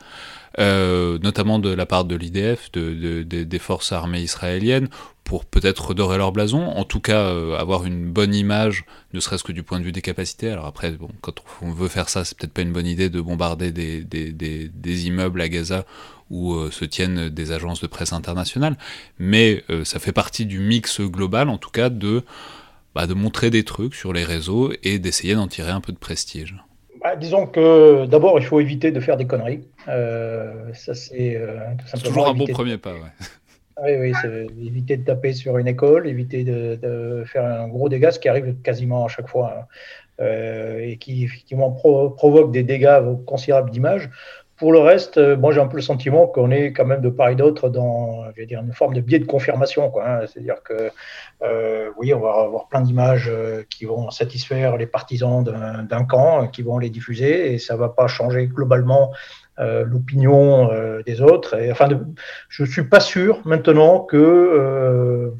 euh, notamment de la part de l'IDF, de, de, de, des forces armées israéliennes, pour peut-être redorer leur blason, en tout cas euh, avoir une bonne image, ne serait-ce que du point de vue des capacités. Alors après, bon, quand on veut faire ça, c'est peut-être pas une bonne idée de bombarder des, des, des, des immeubles à Gaza où euh, se tiennent des agences de presse internationales, mais euh, ça fait partie du mix global, en tout cas, de, bah, de montrer des trucs sur les réseaux et d'essayer d'en tirer un peu de prestige. Bah, disons que d'abord, il faut éviter de faire des conneries. Euh, ça, c'est euh, toujours un bon premier pas. Ouais. Oui, oui, c'est éviter de taper sur une école, éviter de, de, faire un gros dégât, ce qui arrive quasiment à chaque fois, hein, euh, et qui effectivement pro provoque des dégâts considérables d'image. Pour le reste, euh, moi j'ai un peu le sentiment qu'on est quand même de part et d'autre dans je vais dire, une forme de biais de confirmation. Hein. C'est-à-dire que euh, oui, on va avoir plein d'images euh, qui vont satisfaire les partisans d'un camp, qui vont les diffuser, et ça ne va pas changer globalement euh, l'opinion euh, des autres. Enfin, je ne suis pas sûr maintenant que, euh,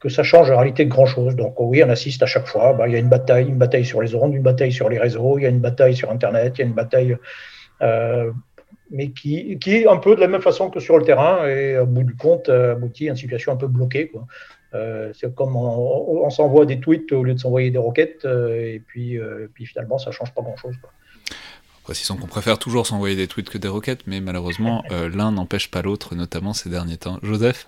que ça change en réalité de grand-chose. Donc oui, on assiste à chaque fois. Bah, il y a une bataille, une bataille sur les ondes, une bataille sur les réseaux, il y a une bataille sur Internet, il y a une bataille... mais qui, qui est un peu de la même façon que sur le terrain et au bout du compte aboutit à une situation un peu bloquée. Quoi. Euh, c'est comme on, on s'envoie des tweets au lieu de s'envoyer des roquettes, euh, et puis, euh, puis finalement ça change pas grand-chose. Précisons qu'on préfère toujours s'envoyer des tweets que des roquettes, mais malheureusement euh, l'un n'empêche pas l'autre, notamment ces derniers temps. Joseph?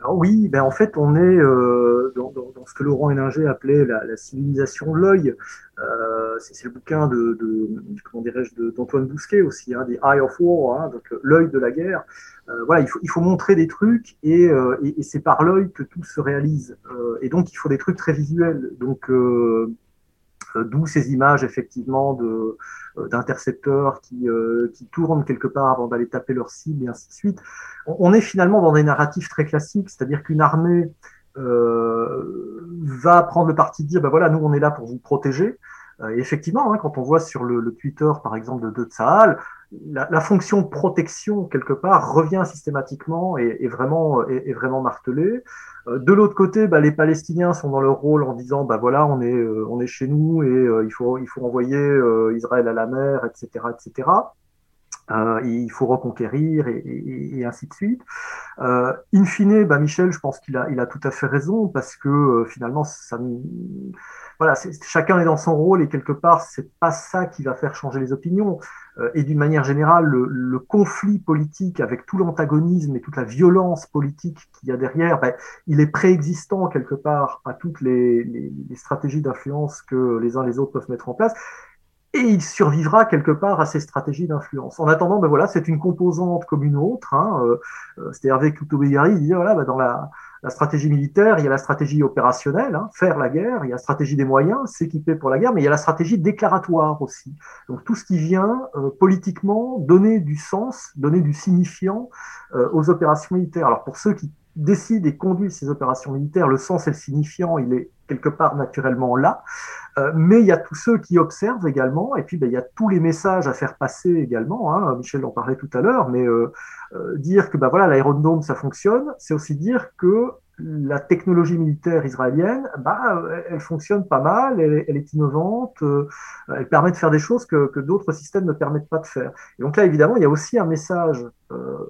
Alors oui, ben en fait, on est euh, dans, dans, dans, ce que Laurent Héninger appelait la, la civilisation de l'œil. Euh, c'est le bouquin de, comment dirais-je, d'Antoine Bousquet aussi, hein, The Eye of War, hein, donc l'œil de la guerre. Euh, voilà, il faut, montrer des trucs et, euh, et, c'est par l'œil que tout se réalise. Euh, et donc, il faut des trucs très visuels. Donc, euh, d'où ces images effectivement de d'intercepteurs qui, euh, qui tournent quelque part avant d'aller taper leur cible et ainsi de suite. On, est finalement dans des narratifs très classiques, c'est-à-dire qu'une armée euh, va prendre le parti de dire, ben voilà, nous on est là pour vous protéger. Et effectivement, hein, quand on voit sur le, Twitter, par exemple, de, de Tsahal, la, fonction protection, quelque part, revient systématiquement et est vraiment, est vraiment martelée. De l'autre côté, bah, les Palestiniens sont dans leur rôle en disant, bah voilà, on est, euh, on est chez nous et euh, il faut, il faut envoyer euh, Israël à la mer, etc., etc. Euh, il faut reconquérir et, ainsi de suite. Euh, in fine, bah Michel, je pense qu'il a, tout à fait raison parce que euh, finalement, chacun est dans son rôle et quelque part, c'est pas ça qui va faire changer les opinions. Euh, et d'une manière générale, le, conflit politique avec tout l'antagonisme et toute la violence politique qu'il y a derrière, ben, il est préexistant quelque part à toutes les, les, les stratégies d'influence que les uns les autres peuvent mettre en place et il survivra quelque part à ces stratégies d'influence. En attendant, ben voilà, c'est une composante comme une autre. Hein, euh, C'était Hervé Koutoubeiri, il dit voilà, ben dans la, la, stratégie militaire, il y a la stratégie opérationnelle, hein, faire la guerre, il y a la stratégie des moyens, s'équiper pour la guerre, mais il y a la stratégie déclaratoire aussi. Donc tout ce qui vient euh, politiquement donner du sens, donner du signifiant euh, aux opérations militaires. Alors pour ceux qui décident et conduisent ces opérations militaires, le sens et le signifiant, il est quelque part naturellement là. Euh, mais il y a tous ceux qui observent également, et puis ben, il y a tous les messages à faire passer également. Hein. Michel en parlait tout à l'heure, mais euh, euh, dire que ben, voilà ça fonctionne, c'est aussi dire que la technologie militaire israélienne, bah, elle fonctionne pas mal, elle, est innovante, elle permet de faire des choses que, que d'autres systèmes ne permettent pas de faire. Et donc là, évidemment, il y a aussi un message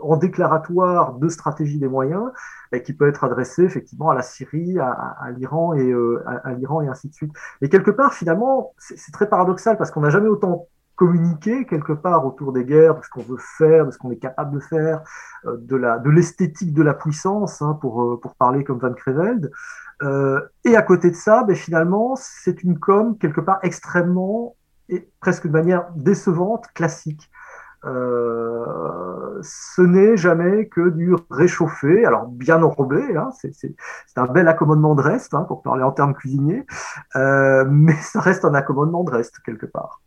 en déclaratoire de stratégie des moyens, et qui peut être adressé effectivement à la Syrie, à, l'Iran et euh, à, l'Iran et ainsi de suite. Et quelque part, finalement, c'est très paradoxal parce qu'on n'a jamais autant communiqué quelque part autour des guerres, de ce qu'on veut faire, de ce qu'on est capable de faire, euh, de de l'esthétique de la puissance, hein, pour euh, pour parler comme Van Creveld. Et à côté de ça, ben, finalement, c'est une com quelque part extrêmement et presque de manière décevante, classique. Euh, ce n'est jamais que du réchauffé, alors bien enrobé, hein, c'est un bel accommodement de reste, hein, pour parler en termes cuisiniers, euh, mais ça reste un accommodement de reste quelque part.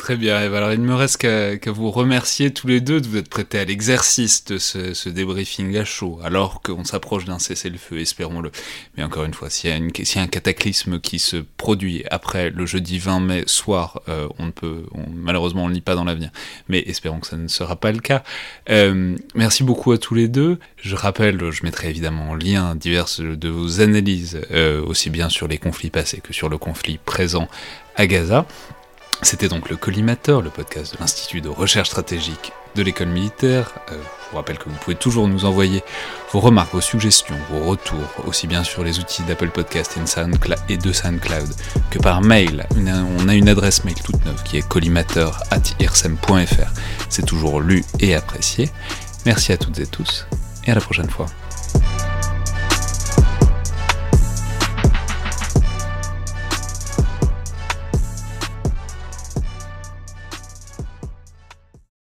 Très bien, Alors, il ne me reste qu'à vous remercier tous les deux de vous être prêtés à l'exercice de ce, débriefing à chaud, alors qu'on s'approche d'un cessez-le-feu, espérons-le. Mais encore une fois, s'il y, a un cataclysme qui se produit après le jeudi 20 mai soir, euh, on ne peut, malheureusement, on ne lit pas dans l'avenir. Mais espérons que ça ne sera pas le cas. Euh, merci beaucoup à tous les deux. Je rappelle, je mettrai évidemment en lien diverses de vos analyses, euh, aussi bien sur les conflits passés que sur le conflit présent à Gaza. C'était donc le Collimateur, le podcast de l'Institut de recherche stratégique de l'école militaire. Euh, je vous rappelle que vous pouvez toujours nous envoyer vos remarques, vos suggestions, vos retours, aussi bien sur les outils d'Apple Podcast et de SoundCloud que par mail. on a une adresse mail toute neuve qui est collimateur.irsem.fr. C'est toujours lu et apprécié. Merci à toutes et tous et à la prochaine fois.